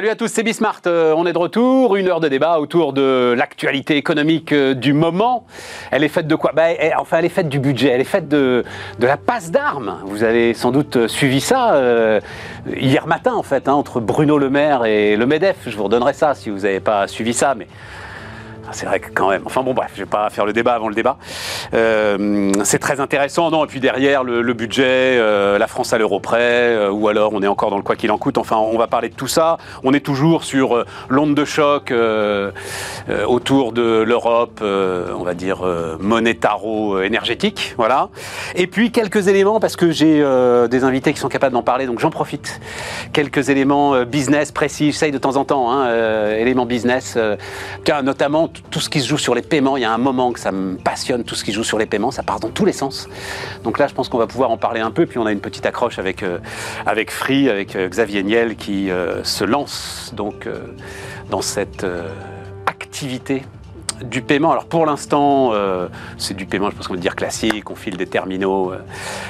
Salut à tous, c'est Bismart. Euh, on est de retour. Une heure de débat autour de l'actualité économique euh, du moment. Elle est faite de quoi? Ben, elle- Enfin, elle est faite du budget. Elle est faite de, la passe d'armes. Vous avez sans doute euh, suivi ça hier matin, en fait, hein, entre Bruno Le Maire et le MEDEF. Je vous redonnerai ça si vous n'avez pas suivi ça. Mais c'est vrai que quand même. Enfin bon, bref, je vais pas faire le débat avant le débat. Euh, c'est très intéressant, non? Et puis derrière, le, budget, euh, la France à l'euro près, euh, ou alors on est encore dans le quoi qu'il en coûte. Enfin, on va parler de tout ça. On est toujours sur l'onde de choc autour de l'Europe, on va dire monétaro-énergétique, voilà. Et puis quelques éléments parce que j'ai des invités qui sont capables d'en parler, donc j'en profite. Quelques éléments business précis, j'essaye de temps en temps, hein, éléments business, tiens, notamment tout ce qui se joue sur les paiements. Il y a un moment que ça me passionne, tout ce qui se joue sur les paiements, ça part dans tous les sens. Donc là, je pense qu'on va pouvoir en parler un peu. Puis on a une petite accroche avec, euh, avec Free, avec euh, Xavier Niel qui euh, se lance donc dans cette activité du paiement. Alors pour l'instant, euh, c'est du paiement, je pense qu'on va dire classique. On file des terminaux euh,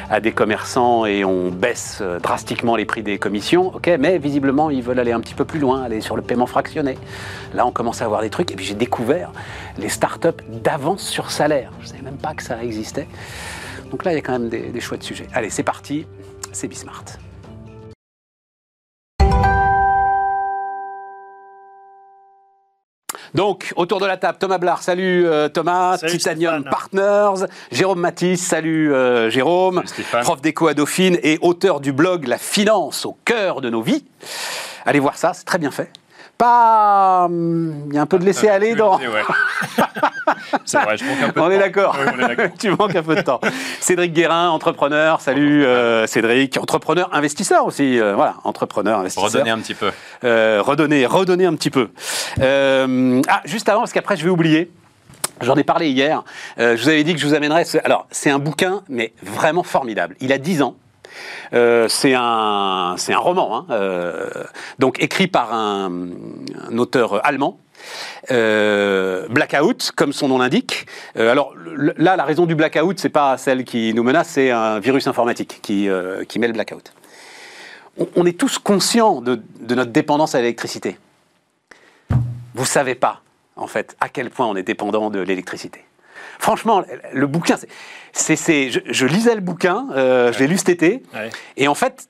à des commerçants et on baisse euh, drastiquement les prix des commissions. Ok, mais visiblement, ils veulent aller un petit peu plus loin, aller sur le paiement fractionné. Là, on commence à avoir des trucs. Et puis j'ai découvert les startups d'avance sur salaire. Je ne savais même pas que ça existait. Donc là, il y a quand même des, des chouettes sujets. Allez, c'est parti. C'est Bismart. Donc, autour de la table, Thomas Blard, salut euh, Thomas, Salut, Titanium Stéphane. Partners, Jérôme Matisse, salut euh, Jérôme, Salut, prof d'éco à Dauphine et auteur du blog La finance au cœur de nos vies. Allez voir ça, c'est très bien fait. Pas. hum, Il y a un peu de laisser aller dans. Ouais. c'est vrai, je manque un peu On est temps. d'accord. Oui, on est d'accord. tu manques un peu de temps. Cédric Guérin, entrepreneur. Salut euh, Cédric. Entrepreneur, investisseur aussi. euh, voilà, entrepreneur, investisseur. Redonner un petit peu. Euh, redonner, redonner un petit peu. Ah, juste avant, parce qu'après je vais oublier. J'en ai parlé hier. Je vous avais dit que je vous amènerais. ce- Alors, c'est un bouquin, mais vraiment formidable. Il a 10 ans. Euh, c'est un, un roman, hein, euh, donc écrit par un, auteur allemand. Euh, blackout, comme son nom l'indique. Euh, alors là, la raison du blackout, c'est pas celle qui nous menace, c'est un virus informatique qui, qui met le blackout. On, on est tous conscients de, de notre dépendance à l'électricité. Vous savez pas, en fait, à quel point on est dépendant de l'électricité. Franchement, le bouquin, c'est- c'est, je, je lisais le bouquin, euh, je l'ai lu cet été, Ouais. et en fait,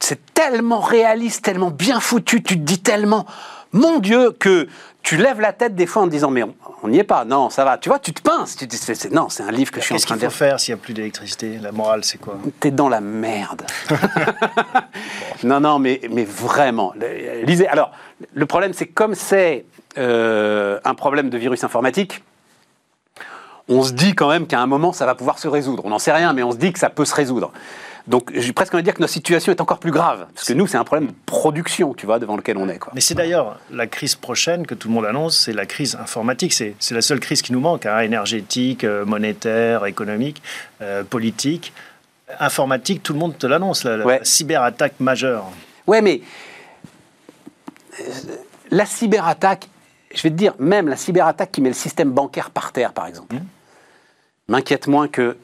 c'est tellement réaliste, tellement bien foutu, tu te dis tellement, mon Dieu, que tu lèves la tête des fois en te disant, mais on n'y est pas, non, ça va. Tu vois, tu te pinces, tu te dis, c'est- c'est- non, c'est un livre que je suis en Qu'est-ce train qu'il de faut lire. faire s'il n'y a plus d'électricité? La morale, c'est quoi? T'es dans la merde. non, non, mais, mais vraiment. Lisez. Alors, le problème, c'est comme c'est euh, un problème de virus informatique, on se dit quand même qu'à un moment, ça va pouvoir se résoudre. On n'en sait rien, mais on se dit que ça peut se résoudre. Donc, j'ai presque envie de dire que notre situation est encore plus grave. Parce que nous, c'est un problème de production, tu vois, devant lequel on est. Quoi. Mais c'est d'ailleurs la crise prochaine que tout le monde annonce, c'est la crise informatique. C'est c'est la seule crise qui nous manque, hein, énergétique, euh, monétaire, économique, euh, politique. Informatique, tout le monde te l'annonce, la, la Ouais. cyberattaque majeure. Ouais, mais euh, la cyberattaque, je vais te dire, même la cyberattaque qui met le système bancaire par terre, par exemple, m'inquiète moins que.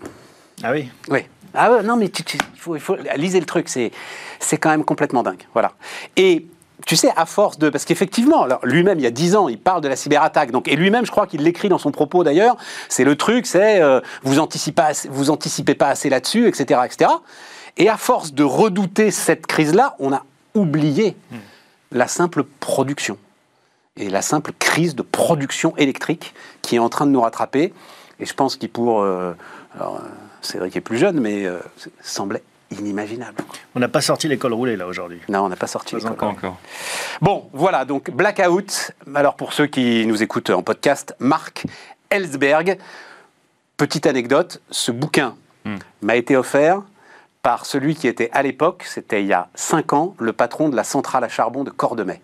Ah oui Oui. Ah ouais, non, mais tu- tu- il faut, il faut lisez le truc, c'est quand même complètement dingue. Voilà. Et tu sais, à force de. Parce qu'effectivement, lui-même, il y a 10 ans, il parle de la cyberattaque. Donc, et lui-même, je crois qu'il l'écrit dans son propos d'ailleurs. C'est le truc, c'est euh, vous, anticipez, assez- vous anticipez pas assez là-dessus, etc., etc. Et à force de redouter cette crise-là, on a oublié la simple production et la simple crise de production électrique qui est en train de nous rattraper. Et je pense qu'il pour... euh, alors, euh, Cédric est plus jeune, mais euh, ça semblait inimaginable. On n'a pas sorti l'école roulée, là, aujourd'hui. Non, on n'a pas sorti. L'école. Pas encore. Bon, voilà, donc Blackout. Alors pour ceux qui nous écoutent en podcast, Marc Ellsberg. Petite anecdote, ce bouquin Hmm. m'a été offert par celui qui était à l'époque, c'était il y a 5 ans, le patron de la centrale à charbon de Cordemais.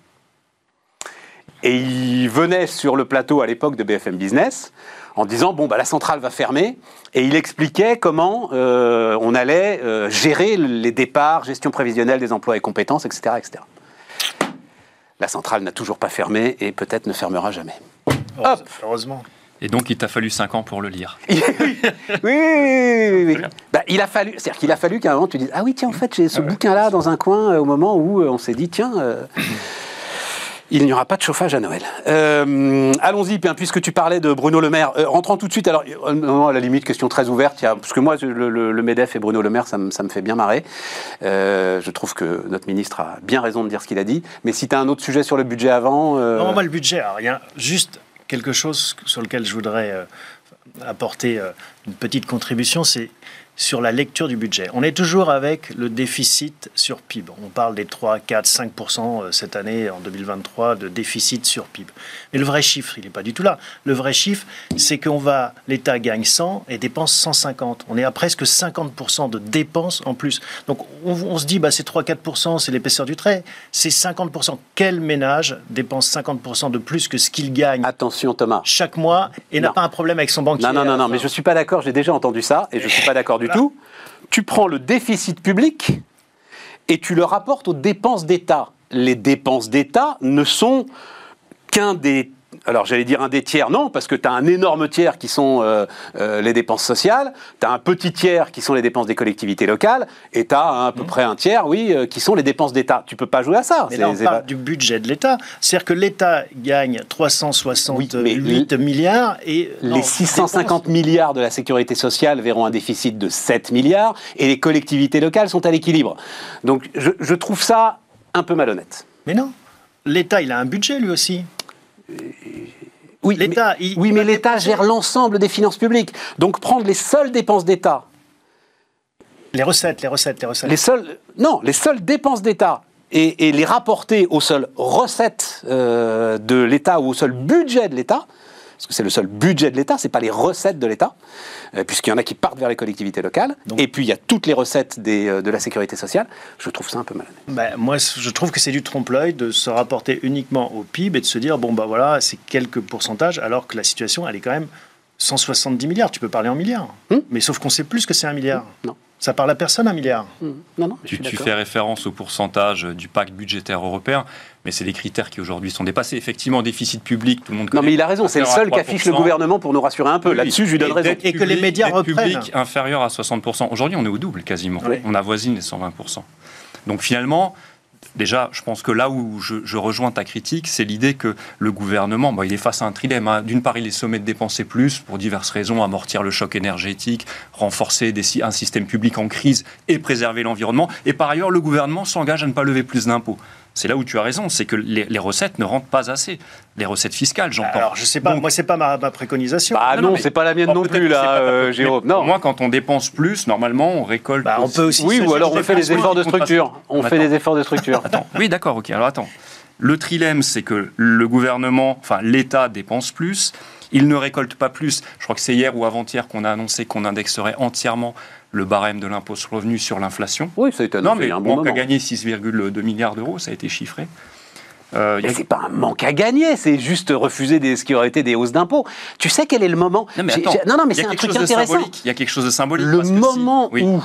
Et il venait sur le plateau à l'époque de BFM Business en disant bon bah la centrale va fermer et il expliquait comment euh, on allait euh, gérer les départs, gestion prévisionnelle des emplois et compétences, etc., etc. La centrale n'a toujours pas fermé et peut-être ne fermera jamais. Hop. Heureusement. Et donc, il t'a fallu 5 ans pour le lire. oui, oui, oui, oui, oui. Bah, il a fallu, c'est-à-dire qu'il a fallu qu'à un moment tu dises ah oui tiens en fait j'ai ce bouquin-là dans un coin euh, au moment où euh, on s'est dit tiens euh, il n'y aura pas de chauffage à Noël. Euh, Allons-y, puisque tu parlais de Bruno Le Maire. Euh, rentrons tout de suite. Alors, euh, non, à la limite, question très ouverte. Parce que moi, le, MEDEF et Bruno Le Maire, ça me, fait bien marrer. Euh, je trouve que notre ministre a bien raison de dire ce qu'il a dit. Mais si tu as un autre sujet sur le budget avant. Non, moi, le budget, rien. Juste quelque chose sur lequel je voudrais apporter une petite contribution, c'est sur la lecture du budget. On est toujours avec le déficit sur PIB. On parle des 3, 4, 5% euh, cette année, en 2023, de déficit sur PIB. Mais le vrai chiffre, il n'est pas du tout là. Le vrai chiffre, c'est qu'on va, l'État gagne 100 et dépense 150. On est à presque 50% de dépenses en plus. Donc on, on se dit, bah, c'est 3-4% c'est l'épaisseur du trait. C'est 50% Quel ménage dépense 50% de plus que ce qu'il gagne Attention, Thomas. chaque mois et n'a pas un problème avec son banquier Non, non, non, non, mais je suis pas d'accord. J'ai déjà entendu ça et je suis pas d'accord du tout. Tu prends le déficit public et tu le rapportes aux dépenses d'État. Les dépenses d'État ne sont qu'un des. Alors j'allais dire un des tiers, non, parce que tu as un énorme tiers qui sont euh, euh, les dépenses sociales, tu as un petit tiers qui sont les dépenses des collectivités locales, et tu as à peu près un tiers, oui, euh, qui sont les dépenses d'État. Tu peux pas jouer à ça. Mais là, on parle du budget de l'État. C'est-à-dire que l'État gagne 368 Oui, mais milliards et non, Les 650 milliards de la sécurité sociale verront un déficit de 7 milliards et les collectivités locales sont à l'équilibre. Donc je, je trouve ça un peu malhonnête. Mais non, l'État, il a un budget lui aussi. Oui, L'État, mais, il- oui, il mais va l'État gère l'ensemble des finances publiques. Donc prendre les seules dépenses d'État, Les recettes, les recettes, les recettes. les seules, non, les seules dépenses d'État et, et les rapporter aux seules recettes euh, de l'État ou au seul budget de l'État, parce que c'est le seul budget de l'État, c'est pas les recettes de l'État, euh, puisqu'il y en a qui partent vers les collectivités locales, Donc- et puis il y a toutes les recettes des, euh, de la sécurité sociale. Je trouve ça un peu malhonnête. Ben, moi, je trouve que c'est du trompe-l'œil de se rapporter uniquement au PIB et de se dire, bon, bah voilà, c'est quelques pourcentages, alors que la situation, elle est quand même 170 milliards. Tu peux parler en milliards. Hmm. Mais sauf qu'on sait plus que c'est un milliard. Non. Ça parle à personne, un milliard. Non, non, je Tu, suis tu d'accord. fais référence au pourcentage du pacte budgétaire européen, mais c'est des critères qui aujourd'hui sont dépassés. Effectivement, déficit public, tout le monde Non, connaît. mais il a raison, c'est le Inférieur seul qu'affiche le 3%. gouvernement pour nous rassurer un peu. Oui, Là-dessus, je lui donne et raison. Et que les médias reprennent. publique inférieure à 60%. Aujourd'hui, on est au double quasiment. Oui. On avoisine les 120%. Donc finalement, déjà, je pense que là où je, rejoins ta critique, c'est l'idée que le gouvernement, il est face à un trilemme. hein. D'une part, il est sommé de dépenser plus pour diverses raisons, amortir le choc énergétique, renforcer un système public en crise et préserver l'environnement. Et par ailleurs, le gouvernement s'engage à ne pas lever plus d'impôts. C'est là où tu as raison, c'est que les, les recettes ne rentrent pas assez. Les recettes fiscales, j'entends. Alors, je sais pas, Donc- moi, c'est pas ma, ma préconisation. Bah Non, non, non, c'est pas la mienne Oh, non plus, là, euh. Jérôme. Non. Moi, quand on dépense plus, normalement, on récolte. Bah, on peut aussi Oui, ou alors on fait des efforts de structure. On fait des efforts de structure. Attends, oui, d'accord, ok. Alors attends. Le trilemme, c'est que le gouvernement, enfin l'État dépense plus, il ne récolte pas plus. Je crois que c'est hier ou avant-hier qu'on a annoncé qu'on indexerait entièrement le barème de l'impôt sur le revenu sur l'inflation. Oui, ça a été Non, annoncé mais il y a un bon a moment. gagné 6,2 milliards d'euros, ça a été chiffré. Euh, Mais a- c'est pas un manque à gagner, c'est juste refuser des, ce qui aurait été des hausses d'impôts. Tu sais quel est le moment Non, mais attends, non, non, mais c'est un truc intéressant. Il y a quelque chose de symbolique. Le parce que si- moment oui. où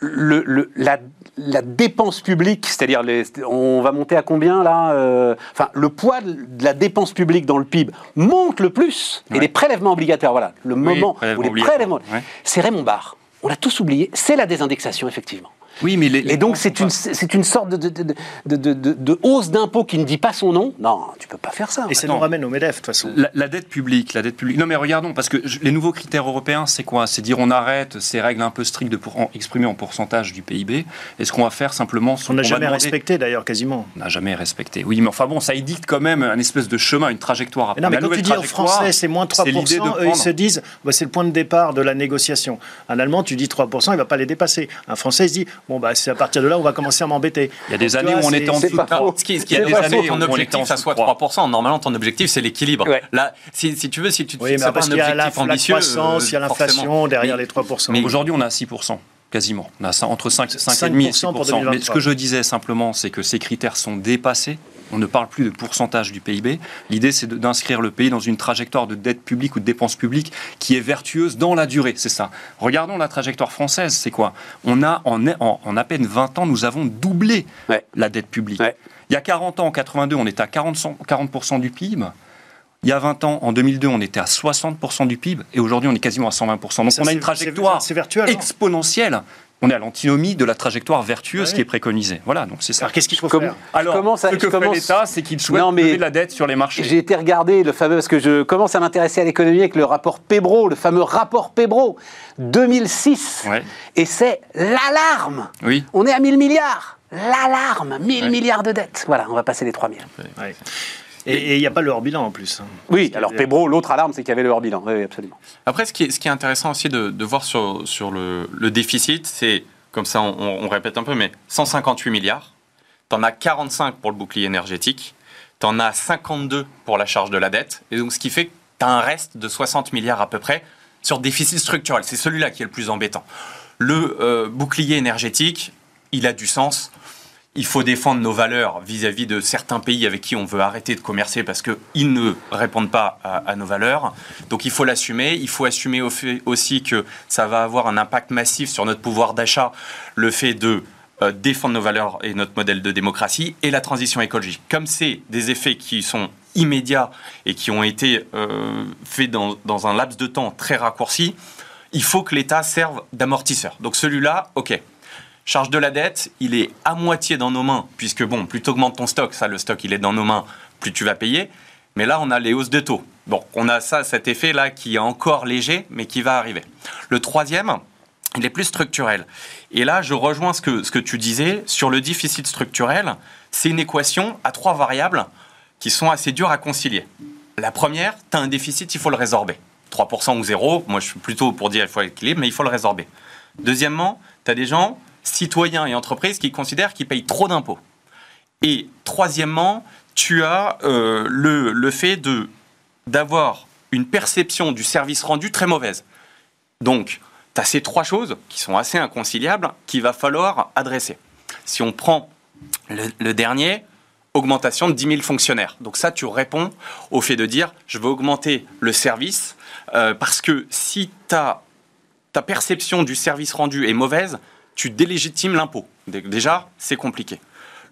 le, le- la, la dépense publique, c'est-à-dire on va monter à combien là euh, Enfin, le poids de la dépense publique dans le PIB monte le plus et les prélèvements obligatoires, voilà, le moment où les prélèvements, ouais. c'est Raymond Barre. On l'a tous oublié, c'est la désindexation effectivement. Oui, mais les- les Et donc c'est une, c'est une sorte de, de, de, de- de- de- de hausse d'impôt qui ne dit pas son nom. Non, tu peux pas faire ça. Et ça nous ramène au MEDEF, de toute façon. La, la dette publique, la dette publique. Non, mais regardons, parce que je- les nouveaux critères européens, c'est quoi? C'est dire on arrête ces règles un peu strictes de pour, en- exprimées en pourcentage du PIB. Et ce qu'on va faire simplement, n'a qu'on va jamais demander- respecté, d'ailleurs, quasiment. On n'a jamais respecté. Oui, mais enfin bon, ça édicte quand même un espèce de chemin, une trajectoire. à Mais non, mais. La quand tu dis aux Français c'est moins 3%, c'est l'idée de eux ils se disent bah, c'est le point de départ de la négociation. Un Allemand, tu dis 3%, il va pas les dépasser. Un Français il se dit bon bah c'est à partir de là on va commencer à m'embêter. Il y a des Donc, années vois, où on était en dessous pas de faux. trois. Ce qui, ce qui C'est a des années, faux. ton On était en objectif, ça soit de trois. 3%. Normalement, ton objectif, c'est l'équilibre. Ouais. Là, si, si tu veux, si tu Oui, fixes mais pas un qu'il y a la, objectif la ambitieux, croissance, il y a euh, l'inflation derrière Mais- les 3%. mais- Aujourd'hui, on est à 6%. Quasiment. On a ça entre 5, 5,5 et 6%. 5% pour Mais ce 2023. que je disais simplement, c'est que ces critères sont dépassés. On ne parle plus de pourcentage du PIB. L'idée, c'est d'inscrire le pays dans une trajectoire de dette publique ou de dépenses publiques qui est vertueuse dans la durée. C'est ça. Regardons la trajectoire française. C'est quoi? On a, en, en- en à peine 20 ans, nous avons doublé Ouais. la dette publique. Ouais. Il y a 40 ans, en 82, on était à 40%, 40 du PIB. Il y a 20 ans, en 2002, on était à 60% du PIB et aujourd'hui, on est quasiment à 120%. Donc Ça, on a une trajectoire exponentielle. On est à l'antinomie de la trajectoire vertueuse Ouais. qui est préconisée. Voilà, donc c'est ça. Alors qu'est-ce qu'il faut Comme- faire Alors, commence à- ce que fait commence- l'État, c'est qu'il souhaite Non, mais- lever de la dette sur les marchés. J'ai été regarder le fameux, parce que je commence à m'intéresser à l'économie avec le rapport Pébro, le fameux rapport Pébro 2006. Ouais. Et c'est l'alarme. Oui. On est à 1000 milliards. L'alarme, 1000 Ouais. milliards de dettes. Voilà, on va passer les 3000. Ouais. Et il n'y a pas le hors bilan en plus. hein. Oui, alors Pébro, l'autre alarme, c'est qu'il y avait le hors bilan. Oui, oui, absolument. Après, ce qui est, ce qui est intéressant aussi de, de voir sur, sur le, le déficit, c'est, comme ça on, on répète un peu, mais 158 milliards, t'en as 45 pour le bouclier énergétique, t'en as 52 pour la charge de la dette, et donc ce qui fait que t'as un reste de 60 milliards à peu près sur déficit structurel. C'est celui-là qui est le plus embêtant. Le euh, bouclier énergétique, il a du sens. Il faut défendre nos valeurs vis-à-vis de certains pays avec qui on veut arrêter de commercer parce qu'ils ne répondent pas à, nos valeurs. Donc il faut l'assumer. Il faut assumer aussi que ça va avoir un impact massif sur notre pouvoir d'achat, le fait de euh, défendre nos valeurs et notre modèle de démocratie et la transition écologique. Comme c'est des effets qui sont immédiats et qui ont été euh, faits dans, dans un laps de temps très raccourci, il faut que l'État serve d'amortisseur. Donc celui-là, ok. Charge de la dette, il est à moitié dans nos mains, puisque bon, plus tu augmentes ton stock, ça le stock il est dans nos mains, plus tu vas payer. Mais là, on a les hausses de taux. Bon, on a ça, cet effet-là qui est encore léger, mais qui va arriver. Le troisième, il est plus structurel. Et là, je rejoins ce que, ce que tu disais sur le déficit structurel. C'est une équation à trois variables qui sont assez dures à concilier. La première, tu as un déficit, il faut le résorber. 3% ou 0, moi je suis plutôt pour dire il faut équilibre, mais il faut le résorber. Deuxièmement, tu as des gens, citoyens et entreprises, qui considèrent qu'ils payent trop d'impôts. Et troisièmement, tu as euh, le, le fait d'avoir une perception du service rendu très mauvaise. Donc, tu as ces trois choses qui sont assez inconciliables qu'il va falloir adresser. Si on prend le, dernier, augmentation de 10 000 fonctionnaires. Donc ça, tu réponds au fait de dire, je veux augmenter le service, euh, parce que si ta perception du service rendu est mauvaise, tu délégitimes l'impôt. Dé- Déjà, c'est compliqué.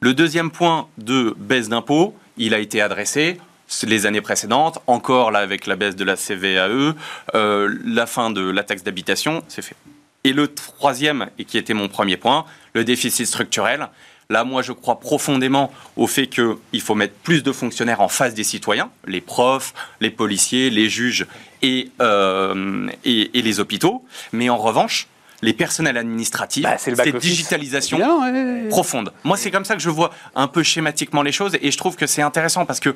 Le deuxième point de baisse d'impôt, il a été adressé les années précédentes, encore là avec la baisse de la CVAE, euh, la fin de la taxe d'habitation, c'est fait. Et le troisième, et qui était mon premier point, le déficit structurel. Là, moi, je crois profondément au fait qu'il faut mettre plus de fonctionnaires en face des citoyens, les profs, les policiers, les juges et, euh, les hôpitaux. Mais en revanche, les personnels administratifs, Bah, c'est cette digitalisation ouais, profonde. Moi, c'est comme ça que je vois un peu schématiquement les choses et je trouve que c'est intéressant parce que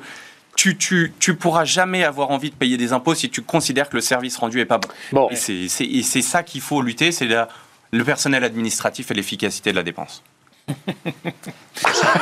tu, tu, tu pourras jamais avoir envie de payer des impôts si tu considères que le service rendu est pas bon. Bon. Et c'est- ça qu'il faut lutter, c'est le personnel administratif et l'efficacité de la dépense.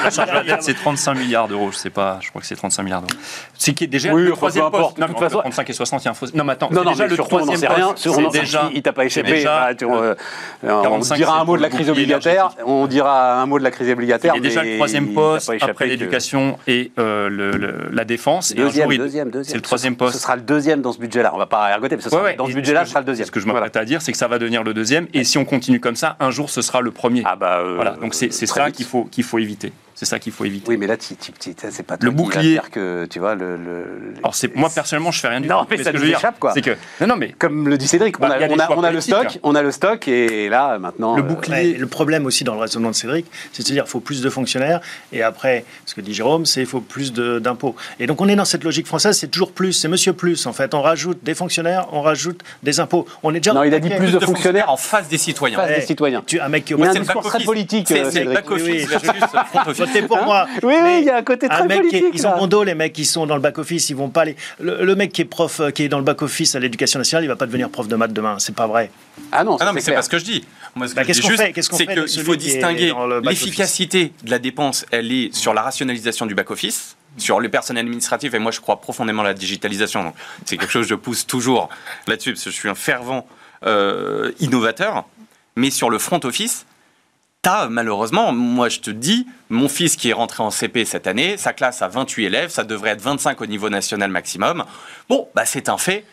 La charge de la dette, c'est 35 milliards d'euros. Je sais pas, je crois que c'est 35 milliards d'euros. C'est qui est déjà Oui, le troisième poste. Non, De mais toute façon- entre 35 et 60, il y a un faux. Non, mais attends, Non, non, déjà mais le surtout, on troisième sait rien. poste. Sur- C'est on- déjà. il t'a pas échappé. déjà Bah, euh, on 45, dira un mot de la crise obligataire. On dira un mot de la crise obligataire. Il y a déjà le troisième poste après que- l'éducation et euh, le- le- la défense. Et un Deuxième, jour, il- deuxième, deuxième. C'est le troisième Ce- poste. Ce sera le deuxième dans ce budget-là. On va pas ergoter, mais ce sera, dans ce et budget-là, ce sera le deuxième. Ce que je m'apprête à dire, c'est que ça va devenir le deuxième. Et si on continue comme ça, un jour, ce sera le premier. Ah bah, euh, voilà, donc c'est c'est ça qu'il faut, qu'il faut éviter. C'est ça qu'il faut éviter. Oui, mais là, c'est pas Le bouclier. que, tu vois, le... le- Alors, c'est, moi, personnellement, je fais rien du Non, tout. mais ce ça nous échappe, quoi. C'est que, non, non, mais Comme le dit Cédric, Bah, on, a, y a des on, a, choix on a le stock, on a le stock, et là, maintenant... Le euh, bouclier- Ouais, le problème aussi dans le raisonnement de Cédric, c'est de se dire qu'il faut plus de fonctionnaires et après, ce que dit Jérôme, c'est qu'il faut plus d'impôts. Et donc on est dans cette logique française, c'est toujours plus, c'est monsieur plus en fait. On rajoute des fonctionnaires, on rajoute des impôts. On est déjà Non, il a dit plus de fonctionnaires en face des citoyens. face des citoyens. Tu, un mec qui Il y a un discours très politique, C'est euh, versus front office. Votez pour moi. Oui, oui, il y a un côté très mec qui- politique, ils là. ont bon dos, les mecs qui sont dans le back-office, ils vont pas aller. Le, le mec qui est prof, euh, qui est dans le back-office à l'éducation nationale, il va pas devenir prof de maths demain. C'est pas vrai. Ah non, Ah non, mais c'est pas ce que je dis. Moi, ce que Bah, je dis juste, c'est qu'il faut est distinguer le l'efficacité de la dépense, elle est sur la rationalisation du back-office, sur les personnels administratifs, et moi je crois profondément à la digitalisation. Donc, C'est quelque chose que je pousse toujours là-dessus, parce que je suis un fervent euh, innovateur. Mais sur le front office, T'as, malheureusement, moi je te dis, mon fils qui est rentré en CP cette année, sa classe a 28 élèves, ça devrait être 25 au niveau national maximum. Bon, bah c'est un fait.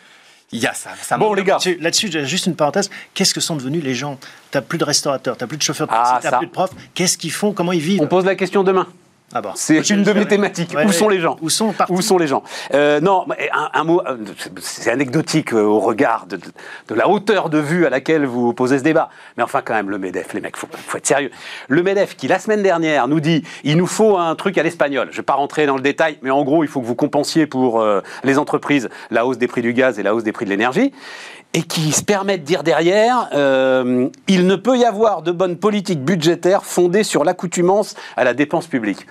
Il y a ça. ça Bon, les de- gars, Là-dessus, j'ai juste une parenthèse. Qu'est-ce que sont devenus les gens? T'as plus de restaurateurs, t'as plus de chauffeurs de Ah, t'as plus de profs. Qu'est-ce qu'ils font? Comment ils vivent? On pose la question demain. Ah. C'est une de mes thématiques. Ouais, Où sont les gens Où sont Où sont les gens Euh, Non, un, un mot, euh, c'est anecdotique euh, au regard de, de la hauteur de vue à laquelle vous posez ce débat. Mais enfin, quand même, le MEDEF, les mecs, faut, faut être sérieux. Le MEDEF, qui la semaine dernière nous dit il nous faut un truc à l'espagnol. Je ne vais pas rentrer dans le détail, mais en gros, il faut que vous compensiez pour euh, les entreprises la hausse des prix du gaz et la hausse des prix de l'énergie. Et qui se permet de dire derrière, euh, il ne peut y avoir de bonne politique budgétaire fondée sur l'accoutumance à la dépense publique.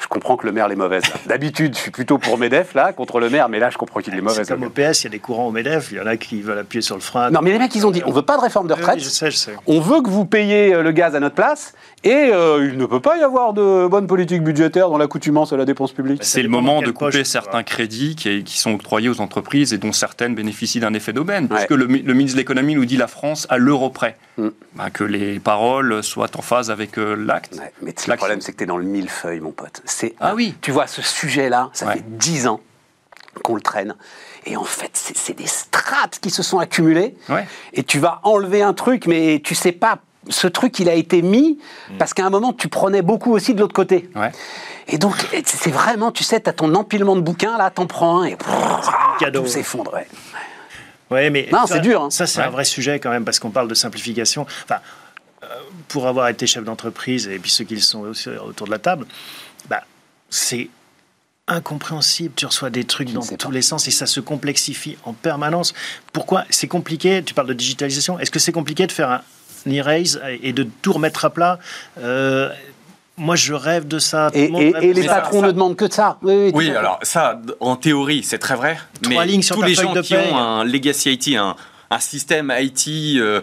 Je comprends que le maire est mauvaise. D'habitude, je suis plutôt pour Medef, là, contre le maire, mais là, je comprends qu'il est mauvais. C'est comme au PS, il y a des courants au MEDEF, il y en a qui veulent appuyer sur le frein. Non, mais les mecs, ils ont dit, on veut pas de réforme de retraite. oui, je sais, je sais. On veut que vous payiez euh, le gaz à notre place, et euh, il ne peut pas y avoir de bonne politique budgétaire dans l'accoutumance à la dépense publique. Bah, C'est le moment de poche, couper certains crédits qui, qui sont octroyés aux entreprises et dont certaines bénéficient d'un effet d'aubaine. Ouais. Puisque le, mi- le ministre de l'économie nous dit la France à l'euro près. Mm. Bah, que les paroles soient en phase avec euh, l'acte. Ouais, mais le problème, c'est que tu es dans le millefeuille, mon pote. C'est, Ah oui. Tu vois, ce sujet-là, ça Ouais. fait dix ans qu'on le traîne. Et en fait, c'est, des strates qui se sont accumulées. Ouais. Et tu vas enlever un truc, mais tu sais pas. Ce truc, il a été mis parce qu'à un moment, tu prenais beaucoup aussi de l'autre côté. Ouais. Et donc, c'est vraiment, tu sais, tu as ton empilement de bouquins, là, t'en prends un et tout s'effondre. ouais. Ouais, mais Non, c'est dur, hein. Ça, c'est un vrai sujet quand même, parce qu'on parle de simplification. Enfin, euh, pour avoir été chef d'entreprise, et puis ceux qui le sont aussi autour de la table, c'est incompréhensible. Tu reçois des trucs dans tous pas. les sens et ça se complexifie en permanence. Pourquoi c'est compliqué Tu parles de digitalisation. Est-ce que c'est compliqué de faire un erase et de tout remettre à plat? Euh, Moi, je rêve de ça. Et, les patrons ça- ne demandent que de ça. Oui, alors ça, en théorie, c'est très vrai. Trois mais lignes sur tous les gens de qui paye. ont un legacy IT, un, un système IT euh,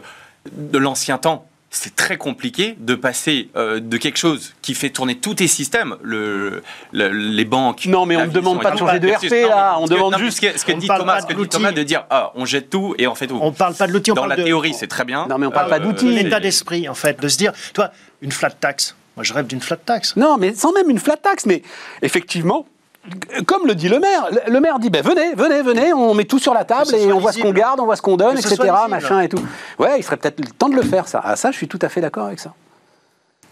de l'ancien temps, c'est très compliqué de passer euh, de quelque chose qui fait tourner tous tes systèmes, le, le- les banques. Non, mais on ne demande pas de changer de RP, là. On que- demande non, juste- Ce que, dit Thomas, pas ce que de dit Thomas, l'outil. de dire ah, on jette tout et on fait tout. On parle pas de l'outil, on Dans parle la de- théorie, c'est très bien. Non, mais on parle pas de Si. l'état d'esprit, en fait, de se dire, toi, une flat tax. Moi, je rêve d'une flat tax. Non, mais sans même une flat tax. Mais effectivement, comme le dit le maire, le- maire dit ben, venez, venez, venez, on met tout sur la table et on voit ce qu'on garde, on voit ce qu'on donne, etc. Machin et tout. Ouais, il serait peut-être le temps de le faire, ça. Ah, ça, je suis tout à fait d'accord avec ça.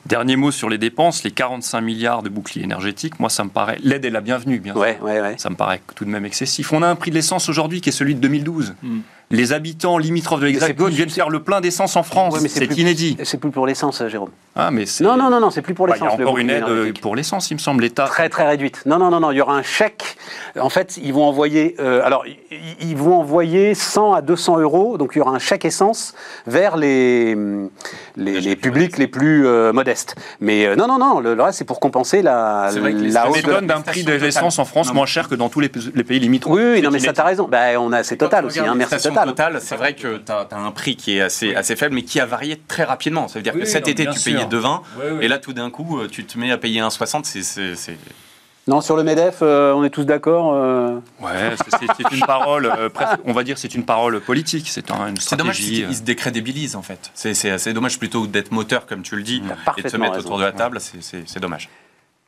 Dernier mot sur les dépenses, les 45 milliards de bouclier énergétique, moi ça me paraît, l'aide est la bienvenue bien sûr. Ouais, ouais, ouais. Ça me paraît tout de même excessif. On a un prix de l'essence aujourd'hui qui est celui de 2012. Hmm. Les habitants limitrophes de l'Hexagone plus- viennent faire le plein d'essence en France. Ouais, c'est plus- inédit. C'est plus pour l'essence, euh, Jérôme. Ah, mais c'est- Non, non, non, non, c'est plus pour Bah, Il y l'essence. a encore une aide euh, pour l'essence, il me semble. L'État. Très très réduite. Non, non, non, non, il y aura un chèque. En fait, ils vont envoyer, euh, alors, ils- vont envoyer 100 à 200 euros, donc il y aura un chèque essence vers les, les, les publics les plus euh, modestes. Mais euh, non, non, non, le, le reste c'est pour compenser la, C'est vrai que les la Ça hausse m'étonne d'un prix de l'essence en France Non, moins cher que dans tous les, les pays limitrophes. Oui, non, mais ça, t'as raison. Ben, on a, c'est total aussi, hein, merci total. Total, c'est vrai que tu as, un prix qui est assez, assez faible, mais qui a varié très rapidement. Ça veut dire Oui, que cet non, été, tu payais 2,20, Ouais, ouais. et là, tout d'un coup, euh, tu te mets à payer 1,60. C'est, Non, sur le MEDEF, euh, on est tous d'accord. euh, Ouais, c'est- une parole, euh, presque- on va dire c'est une parole politique, c'est un- une c'est dommage stratégie. qu'ils se décrédibilisent, en fait. C'est, assez dommage plutôt d'être moteur, comme tu le dis, et de se mettre raison. autour de la table. C'est, c'est- c'est dommage.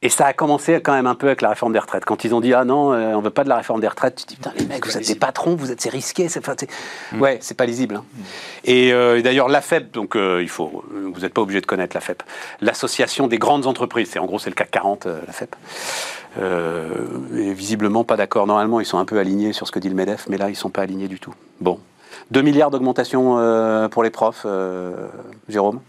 Et ça a commencé quand même un peu avec la réforme des retraites. Quand ils ont dit ah non, euh, on veut pas de la réforme des retraites, tu te dis putain les mecs, vous êtes des patrons, vous êtes c'est risqué, c'est c'est- ouais, c'est pas lisible. hein. Et, euh, d'ailleurs la FEP, donc euh, il faut, vous n'êtes pas obligé de connaître la FEP, l'association des grandes entreprises, c'est en gros c'est le CAC 40, euh, la FEP. Euh, et visiblement pas d'accord. Normalement ils sont un peu alignés sur ce que dit le Medef, mais là ils sont pas alignés du tout. Bon. 2 milliards d'augmentation euh, pour les profs, euh, Jérôme,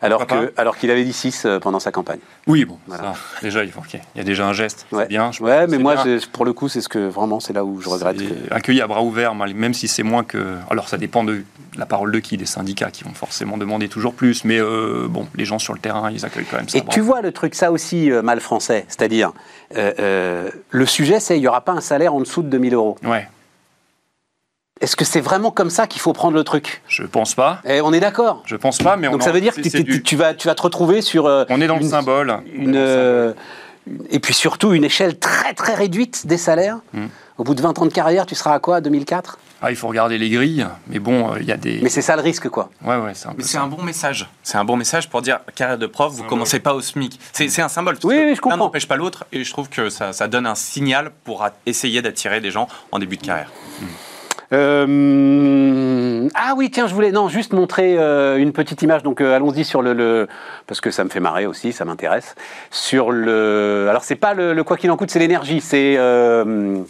alors que- alors qu'il avait dit 6 pendant sa campagne. Oui, bon, Voilà. ça, déjà, il, faut, ok, il y a déjà un geste, Ouais, c'est bien. je- ouais mais moi, pour le coup, c'est ce que vraiment, c'est là où je regrette. Que- accueilli à bras ouverts, même si c'est moins que. Alors, ça dépend de la parole de qui Des syndicats qui vont forcément demander toujours plus, mais euh, bon, les gens sur le terrain, ils accueillent quand même ça. Et tu vois le truc, ça aussi, euh, mal français, c'est-à-dire, euh, euh, le sujet, c'est il n'y aura pas un salaire en dessous de 2000 euros. Ouais, Est-ce que c'est vraiment comme ça qu'il faut prendre le truc? Je pense pas. Eh, On est d'accord. Je pense pas, mais on Donc en- ça veut dire que tu- du- vas, tu vas te retrouver sur. euh, On est dans le une- symbole. On est Une, le euh, et puis surtout une échelle très très réduite des salaires. Hmm. Au bout de 20 ans de carrière, tu seras à quoi? 2004 Ah, il faut regarder les grilles, mais bon, euh, il y a des. Mais c'est ça le risque, quoi. Ouais, ouais, c'est un peu Mais c'est un bon message. C'est un bon message pour dire carrière de prof, vous commencez pas au SMIC. C'est un symbole. Oui, oui, je comprends. L'un n'empêche pas l'autre, et je trouve que ça, ça donne un signal pour a- essayer d'attirer des gens en début de carrière. Euh, Ah oui, tiens, je voulais non juste montrer euh, une petite image. Donc euh, allons-y sur le, parce que ça me fait marrer aussi, ça m'intéresse. Sur le, alors c'est pas le, quoi qu'il en coûte, c'est l'énergie. C'est, il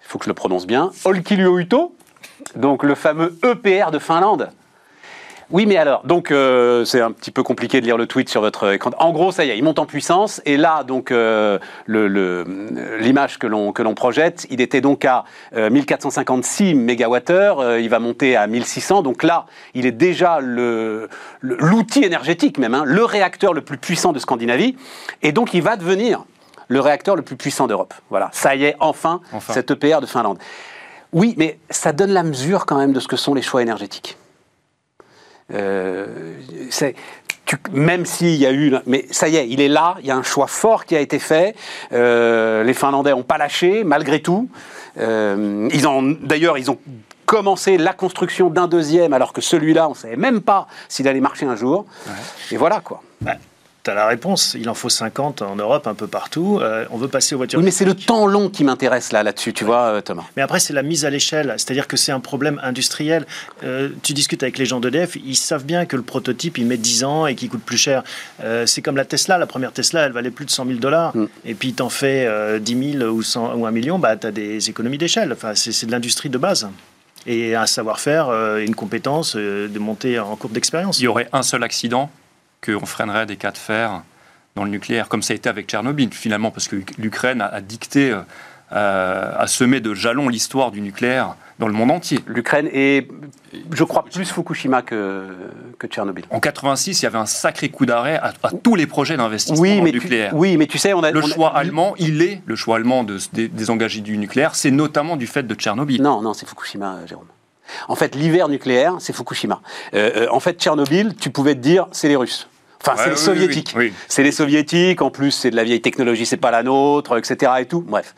faut que je le prononce bien. Olkiluoto, donc le fameux EPR de Finlande. Oui, mais alors, donc euh, c'est un petit peu compliqué de lire le tweet sur votre écran. En gros, ça y est, il monte en puissance. Et là, donc, euh, le- le- l'image que l'on projette, il était donc à euh, 1456 mégawattheures. euh, il va monter à 1600. Donc là, il est déjà l'outil énergétique même, hein, le réacteur le plus puissant de Scandinavie. Et donc, il va devenir le réacteur le plus puissant d'Europe. Voilà, ça y est, enfin, Enfin. cet EPR de Finlande. Oui, mais ça donne la mesure quand même de ce que sont les choix énergétiques. Euh, c'est- même s'il y a eu, mais ça y est, il est là. Il y a un choix fort qui a été fait. Euh, les Finlandais n'ont pas lâché malgré tout. Euh, ils ont, d'ailleurs, ils ont commencé la construction d'un deuxième, alors que celui-là, on ne savait même pas s'il allait marcher un jour. Et voilà quoi. Tu as la réponse. Il en faut 50 en Europe, un peu partout. Euh, on veut passer aux voitures Oui, mais c'est le temps long qui m'intéresse là, là-dessus, tu vois, euh, Thomas. Mais après, c'est la mise à l'échelle. C'est-à-dire que c'est un problème industriel. Euh, tu discutes avec les gens d'EDF, ils savent bien que le prototype, il met 10 ans et qu'il coûte plus cher. Euh, c'est comme la Tesla. La première Tesla, elle valait plus de 100 000 dollars. Mm. Et puis, t'en fais euh, 10 000 ou, 100, ou 1 million, bah, tu as des économies d'échelle. Enfin, c'est de l'industrie de base. Et un savoir-faire, euh, une compétence euh, de monter en cours d'expérience. Il y aurait un seul accident qu'on freinerait des cas de fer dans le nucléaire, comme ça a été avec Tchernobyl, finalement, parce que l'Ukraine a, dicté, euh, a semé de jalons l'histoire du nucléaire dans le monde entier. L'Ukraine est, je crois, plus Fukushima que, que Tchernobyl. En 86, il y avait un sacré coup d'arrêt à, à tous les projets d'investissement Oui tu, nucléaire. oui, mais tu sais, on a. Le on a- choix allemand, il est le choix allemand de se dé- désengager du nucléaire, c'est notamment du fait de Tchernobyl. Non, non, c'est Fukushima, euh, Jérôme. En fait, l'hiver nucléaire, c'est Fukushima. Euh, euh, en fait, Tchernobyl, tu pouvais te dire, c'est les Russes. Enfin, Ouais, c'est les oui, soviétiques. oui, oui. C'est les soviétiques, en plus, c'est de la vieille technologie, c'est pas la nôtre, etc. et tout. Bref.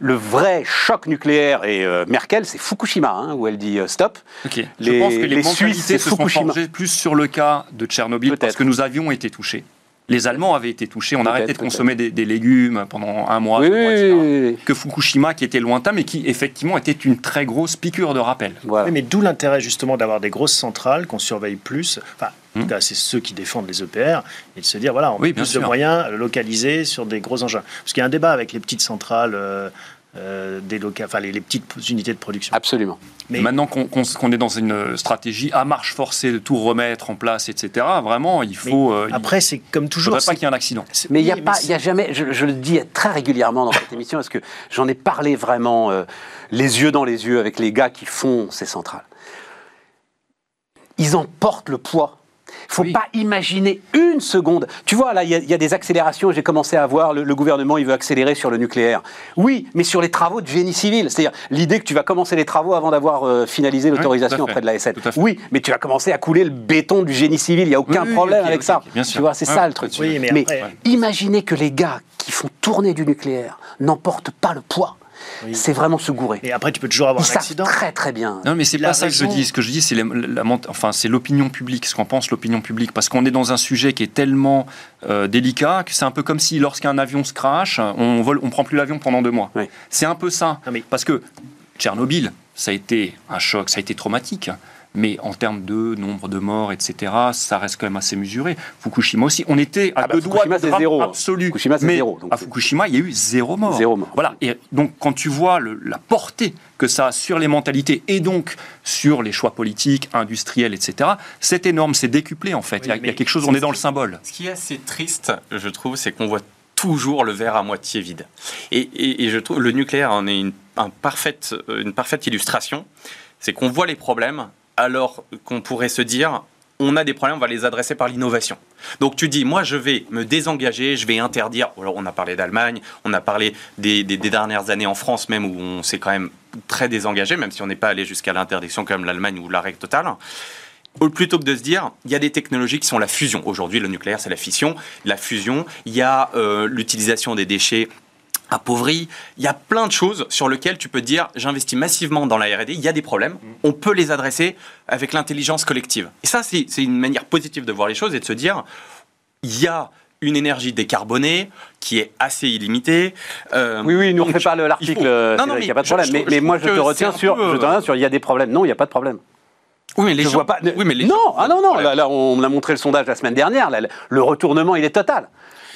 Le vrai choc nucléaire, et euh, Merkel, c'est Fukushima, hein, où elle dit euh, stop. Les- Je pense que les, les Suisses, se sont Fukushima. forgées plus sur le cas de Tchernobyl parce Peut-être. que nous avions été touchés. Les Allemands avaient été touchés. On arrêtait de consommer des, des légumes pendant un mois, oui, deux oui, mois, etc. oui, oui. Que Fukushima, qui était lointain, mais qui effectivement était une très grosse piqûre de rappel. Voilà. Oui, mais d'où l'intérêt justement d'avoir des grosses centrales qu'on surveille plus. Enfin, en Hmm. tout cas, c'est ceux qui défendent les EPR et de se dire voilà, on Oui, bien plus de moyens localisés sur des gros engins. Parce qu'il y a un débat avec les petites centrales, euh, euh, des loca- enfin les, les petites unités de production. Absolument. Mais Maintenant qu'on qu'on- qu'on est dans une stratégie à marche forcée de tout remettre en place, etc., vraiment, il faut. euh, il après, c'est comme ne toujours. faudrait pas qu'il y ait un accident. c'est- Mais il n'y a pas, il y a jamais, je, je le dis très régulièrement dans cette émission, parce que j'en ai parlé vraiment euh, les yeux dans les yeux avec les gars qui font ces centrales. Ils en portent le poids. Il faut Oui. pas imaginer une seconde. Tu vois, là, il y, a- il y a des accélérations. J'ai commencé à voir, le, le gouvernement, il veut accélérer sur le nucléaire. Oui, mais sur les travaux de génie civil. C'est-à-dire l'idée que tu vas commencer les travaux avant d'avoir euh, finalisé l'autorisation auprès de la SN. Oui, mais tu vas commencer à couler le béton du génie civil. Il n'y a aucun Oui, problème avec ça. ok, bien sûr. Tu vois, c'est Ouais, ça le truc. Mais mais après- imaginez que les gars qui font tourner du nucléaire n'emportent pas le poids. Oui. C'est vraiment se gourer. Et après, tu peux toujours avoir Ils un accident. très très bien. Non, mais c'est pas ça que je dis. Ce que je dis, c'est la- la mont- enfin, c'est l'opinion publique, ce qu'en pense l'opinion publique, parce qu'on est dans un sujet qui est tellement euh, délicat que c'est un peu comme si, lorsqu'un avion se crache, on vole, on prend plus l'avion pendant deux mois. Oui. C'est un peu ça, mais- parce que Tchernobyl, ça a été un choc, ça a été traumatique. Mais en termes de nombre de morts, etc., ça reste quand même assez mesuré. Fukushima aussi, on était à Ah bah, deux doigts Fukushima, de c'est drame zéro. absolu. Fukushima, c'est mais zéro, donc à Fukushima, il y a eu zéro mort. Zéro mort. Voilà. Et donc, quand tu vois le- la portée que ça a sur les mentalités et donc sur les choix politiques, industriels, etc., c'est énorme, c'est décuplé en fait. Oui, il, y a, il y a mais quelque chose, on est dans le symbole. Ce qui est assez triste, je trouve, c'est qu'on voit toujours le verre à moitié vide. Et, et- et je trouve le nucléaire en est une, un parfaite, une parfaite illustration. C'est qu'on voit les problèmes alors qu'on pourrait se dire on a des problèmes, on va les adresser par l'innovation. Donc tu dis, moi je vais me désengager, je vais interdire. Alors on a parlé d'Allemagne, on a parlé des, dernières années en France même où on s'est quand même très désengagé, même si on n'est pas allé jusqu'à l'interdiction comme l'Allemagne ou l'arrêt total. Plutôt que de se dire, il y a des technologies qui sont la fusion. Aujourd'hui, le nucléaire, c'est la fission, la fusion. Il y a euh, l'utilisation des déchets appauvris. Il y a plein de choses sur lesquelles tu peux dire, j'investis massivement dans la R&D. Il y a des problèmes. On peut les adresser avec l'intelligence collective. Et ça, c'est une manière positive de voir les choses et de se dire, il y a une énergie décarbonée qui est assez illimitée. Euh, oui, oui, nous ne fait pas l'article, il n'y a pas de problème. mais, mais moi, je te retiens sur, je te retiens sur, il y a des problèmes. Non, il n'y a pas de problème. Oui, mais les je gens... vois pas. Oui, mais les non, gens... ah non, non. Là, là, on a montré le sondage la semaine dernière. Là, le retournement, il est total.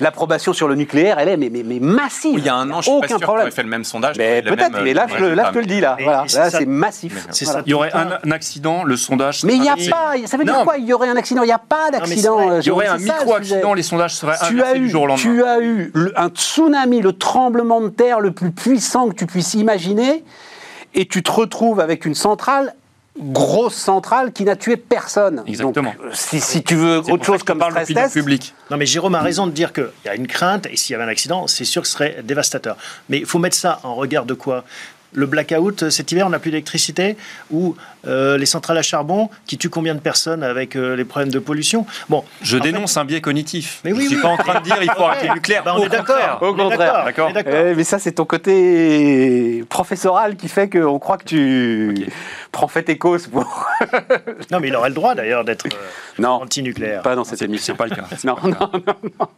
L'approbation sur le nucléaire, elle est mais, mais, mais massive. il y a un an, je suis pas sûr qu'on fait le même sondage. Mais peut-être, mais là, je, là, je te le dis là. Voilà, là, c'est massif. Voilà. Il y aurait un, accident, le sondage. Mais il n'y a pas. Ça veut dire quoi Il y aurait un accident? Il n'y a pas d'accident. Il y aurait un micro-accident. Les sondages seraient inversés du jour au lendemain. Tu as eu un tsunami, le tremblement de terre le plus puissant que tu puisses imaginer, et tu te retrouves avec une centrale grosse centrale qui n'a tué personne. Exactement. Donc, si, si, tu veux autre chose comme stress test... public. Non mais Jérôme a raison de dire qu'il y a une crainte et s'il y avait un accident, c'est sûr que ce serait dévastateur. Mais il faut mettre ça en regard de quoi? Le blackout cet hiver, on n'a plus d'électricité, ou euh, les centrales à charbon qui tuent combien de personnes avec euh, les problèmes de pollution? Bon, je dénonce un biais cognitif. Mais oui, je ne suis pas en train de dire il faut arrêter le nucléaire. Bah, on, est d'accord. Au contraire. D'accord. Eh, mais ça, c'est ton côté professoral qui fait qu'on croit que tu prends fait tes causes pour. non, mais il aurait le droit d'ailleurs d'être euh, anti-nucléaire. Pas dans cette émission. Pas le cas. non, non, non, non.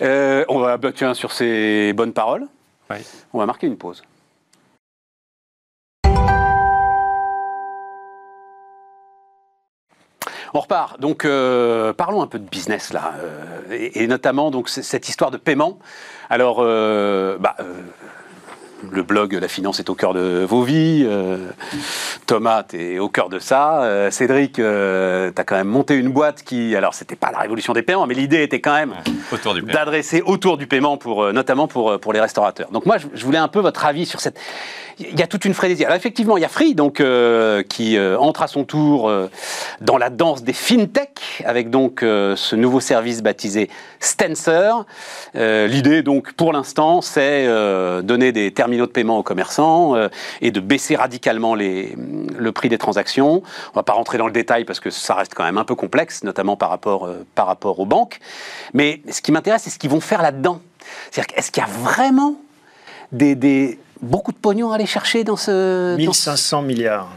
Euh, on va, bah, tiens, sur ces bonnes paroles, on va marquer une pause. On repart. Donc, euh, parlons un peu de business là, euh, et, notamment donc cette histoire de paiement. Alors, euh, bah, le blog La Finance est au cœur de vos vies. Thomas, tu es au cœur de ça. Cédric, tu as quand même monté une boîte qui, alors c'était pas la révolution des paiements, mais l'idée était quand même d'adresser autour du paiement, pour, notamment pour, pour les restaurateurs. Donc moi, je, je voulais un peu votre avis sur cette il y a toute une frénésie. Alors effectivement, il y a Free donc euh, qui euh, entre à son tour euh, dans la danse des fintech avec donc ce nouveau service baptisé Stencer. L'idée donc pour l'instant, c'est donner des terminaux de paiement aux commerçants et de baisser radicalement les, le prix des transactions. On va pas rentrer dans le détail parce que ça reste quand même un peu complexe, notamment par rapport par rapport aux banques. Mais ce qui m'intéresse, c'est ce qu'ils vont faire là-dedans. C'est-à-dire, est-ce qu'il y a vraiment des, des beaucoup de pognon à aller chercher dans ce... 1500 dans ce... milliards.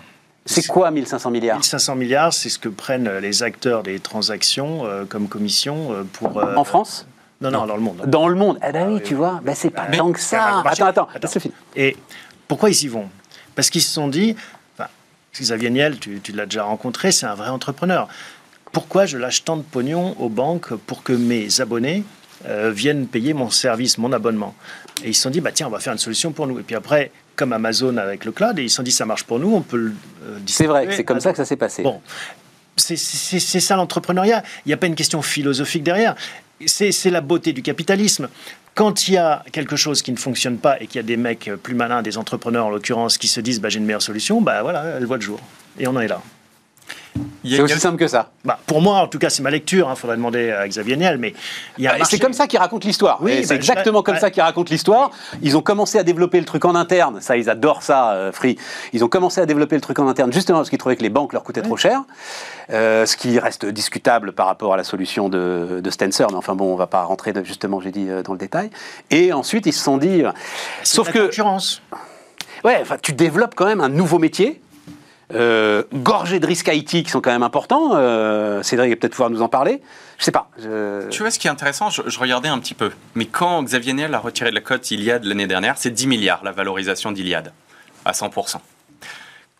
C'est quoi 1500 milliards? 1500 milliards, c'est ce que prennent les acteurs des transactions euh, comme commission euh, pour... Euh, en France? Non, non, dans le monde. Dans le monde. Ah bah oui, tu vois, bah, c'est pas tant que ça. Attends, attends, attends. Et pourquoi ils y vont? Parce qu'ils se sont dit, Xavier Niel, tu, tu l'as déjà rencontré, c'est un vrai entrepreneur. Pourquoi je lâche tant de pognon aux banques pour que mes abonnés euh, viennent payer mon service, mon abonnement? Et ils se sont dit, bah, tiens, on va faire une solution pour nous. Et puis après, comme Amazon avec le cloud, et ils se sont dit, ça marche pour nous, on peut le euh, C'est vrai, c'est comme ça que ça s'est passé. Bon, c'est ça l'entrepreneuriat. Il n'y a pas une question philosophique derrière. C'est la beauté du capitalisme. Quand il y a quelque chose qui ne fonctionne pas et qu'il y a des mecs plus malins, des entrepreneurs en l'occurrence, qui se disent bah, j'ai une meilleure solution, bah voilà, elle voit le jour. Et on en est là. C'est aussi simple que ça. Bah, pour moi, en tout cas, c'est ma lecture. Il hein, faudrait demander à Xavier Niel, mais bah, c'est comme ça qu'il raconte l'histoire. Oui, c'est bah, exactement comme ça qu'il raconte l'histoire. Ils ont commencé à développer le truc en interne. Ça, ils adorent ça, euh, Free. Ils ont commencé à développer le truc en interne justement parce qu'ils trouvaient que les banques leur coûtaient trop cher. Euh, ce qui reste discutable par rapport à la solution de, de Stencer. Mais enfin bon, on va pas rentrer justement, j'ai dit, euh, dans le détail. Et ensuite, ils se sont dit. Sauf que. Concurrence. Ouais, enfin, tu développes quand même un nouveau métier euh, gorgés de risques IT qui sont quand même importants. Euh, Cédric va peut-être pouvoir nous en parler. Je sais pas. Tu vois, ce qui est intéressant, je, regardais un petit peu. Mais quand Xavier Niel a retiré de la cote Iliad l'année dernière, c'est 10 milliards la valorisation d'Iliad, à 100%.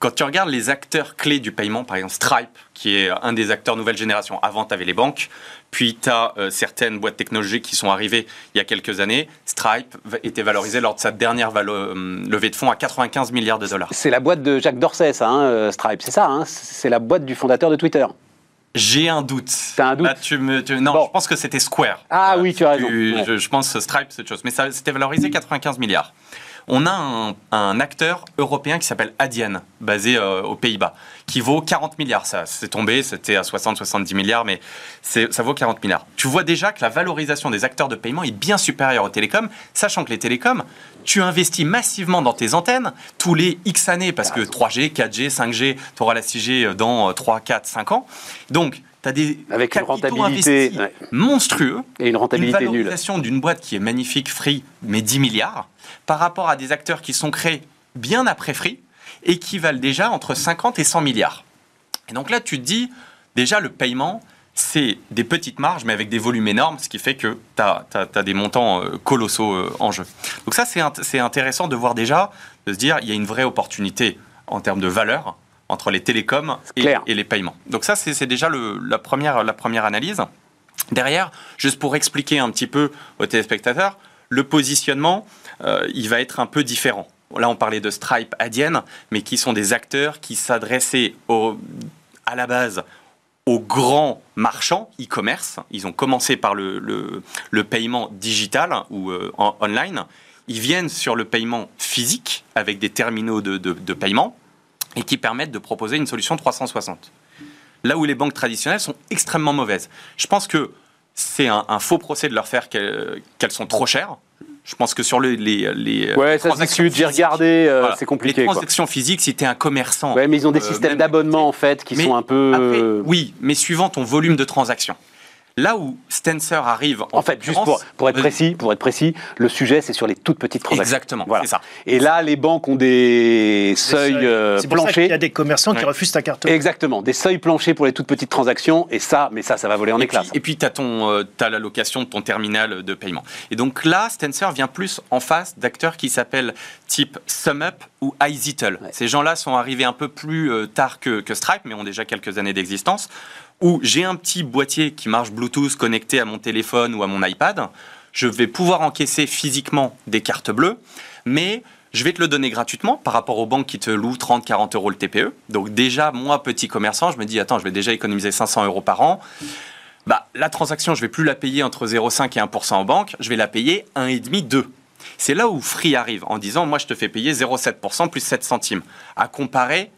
Quand tu regardes les acteurs clés du paiement, par exemple Stripe, qui est un des acteurs nouvelle génération, avant tu avais les banques, puis tu as euh, certaines boîtes technologiques qui sont arrivées il y a quelques années. Stripe était valorisé lors de sa dernière euh, levée de fonds à 95 milliards de dollars. C'est la boîte de Jacques Dorsey, ça, hein, euh, Stripe, c'est ça hein C'est la boîte du fondateur de Twitter. J'ai un doute. T'as un doute tu me, Non, je pense que c'était Square. Ah oui, tu as raison. Je, je, pense Stripe, c'est autre chose. Mais ça, c'était valorisé 95 milliards on a un, acteur européen qui s'appelle Adyen, basé euh, aux Pays-Bas, qui vaut 40 milliards. Ça, c'est tombé, c'était à 60-70 milliards, mais ça vaut 40 milliards. Tu vois déjà que la valorisation des acteurs de paiement est bien supérieure aux télécoms, sachant que les télécoms, tu investis massivement dans tes antennes tous les X années, parce que 3G, 4G, 5G, tu auras la 6G dans 3, 4, 5 ans. Donc, tu as des avec une rentabilité monstrueux et une rentabilité une valorisation d'une boîte qui est magnifique, Free, mais 10 milliards par rapport à des acteurs qui sont créés bien après Free et qui valent déjà entre 50 et 100 milliards. Et donc là, tu te dis, déjà, le paiement, c'est des petites marges, mais avec des volumes énormes, ce qui fait que tu as, des montants euh, colossaux euh, en jeu. Donc ça, c'est intéressant de voir déjà, de se dire, il y a une vraie opportunité en termes de valeur entre les télécoms et, et, les paiements. Donc ça, c'est déjà le, la, première, la première analyse. Derrière, juste pour expliquer un petit peu aux téléspectateurs, le positionnement, euh, il va être un peu différent. Là, on parlait de Stripe, Adyen, mais qui sont des acteurs qui s'adressaient à la base aux grands marchands e-commerce. Ils ont commencé par le, le, paiement digital ou euh, en, online. Ils viennent sur le paiement physique avec des terminaux de, de, paiement et qui permettent de proposer une solution 360. Là où les banques traditionnelles sont extrêmement mauvaises. Je pense que c'est un, faux procès de leur faire qu'elles sont trop chères. Je pense que sur les, les, les ouais, transactions j'ai regardé, euh, c'est compliqué. Les transactions physiques, si tu es un commerçant. Ouais, mais ils ont des euh, systèmes d'abonnement en fait qui sont un peu. Après, oui, mais suivant ton volume de transactions. Là où Stencer arrive en, fait, juste pour, pour, être précis, pour être précis, le sujet c'est sur les toutes petites transactions. Exactement, voilà. c'est ça. Et là, les banques ont des, seuils, euh, planchers. Il y a des commerçants qui refusent ta carte. Exactement, des seuils planchers pour les toutes petites transactions. Et ça, mais ça, ça va voler en éclats. Et puis, tu as, euh, as l'allocation de ton terminal de paiement. Et donc là, Stencer vient plus en face d'acteurs qui s'appellent type SumUp ou iZettle. Ces gens-là sont arrivés un peu plus euh, tard que, que Stripe, mais ont déjà quelques années d'existence où j'ai un petit boîtier qui marche Bluetooth connecté à mon téléphone ou à mon iPad. Je vais pouvoir encaisser physiquement des cartes bleues, mais je vais te le donner gratuitement par rapport aux banques qui te louent 30, 40 euros le TPE. Donc déjà, moi, petit commerçant, je me dis, attends, je vais déjà économiser 500 euros par an. Bah, la transaction, je vais plus la payer entre 0,5 et 1% en banque, je vais la payer 1,5, 2. C'est là où Free arrive en disant, moi, je te fais payer 0,7% plus 7 centimes, à comparer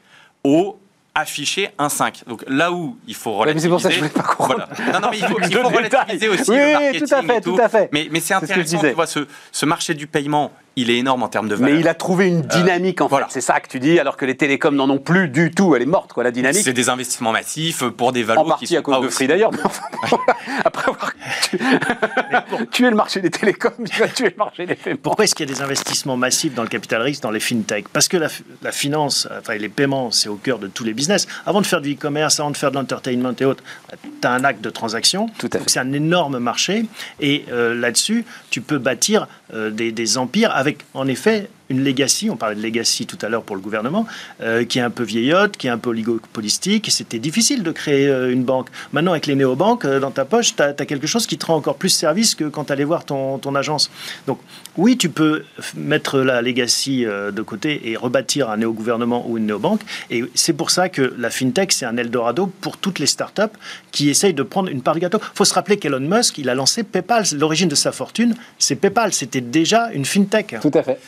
aux afficher un 5. Donc là où il faut relativiser. c'est pour ça que je voulais pas voilà. Non, non, mais il faut, il faut relativiser aussi oui, le marketing tout à fait, tout. à fait. Mais, mais c'est intéressant, tu vois, ce, ce marché du paiement, il est énorme en termes de valeur. Mais il a trouvé une euh, dynamique en fait. C'est ça que tu dis, alors que les télécoms n'en ont plus du tout. Elle est morte, quoi, la dynamique. C'est des investissements massifs pour des valeurs en partie qui à cause de Free d'ailleurs. Après avoir tué, le marché des télécoms, tu vas tuer le marché des paiements. Pourquoi est-ce qu'il y a des investissements massifs dans le capital risque, dans les fintech? Parce que la, finance, enfin les paiements, c'est au cœur de tous les business. Avant de faire du e-commerce, avant de faire de l'entertainment et autres, tu as un acte de transaction. Tout à fait. C'est un énorme marché. Et euh, là-dessus, tu peux bâtir euh, des, des empires avec avec en effet une legacy, on parlait de legacy tout à l'heure pour le gouvernement, euh, qui est un peu vieillotte, qui est un peu oligopolistique. C'était difficile de créer euh, une banque. Maintenant, avec les néobanques, euh, dans ta poche, tu as, quelque chose qui te rend encore plus service que quand tu allais voir ton, ton, agence. Donc, oui, tu peux mettre la legacy de côté et rebâtir un néo-gouvernement ou une néobanque. Et c'est pour ça que la fintech, c'est un Eldorado pour toutes les startups qui essayent de prendre une part du gâteau. Il faut se rappeler qu'Elon Musk, il a lancé PayPal. L'origine de sa fortune, c'est PayPal. C'était déjà une fintech. Tout à fait.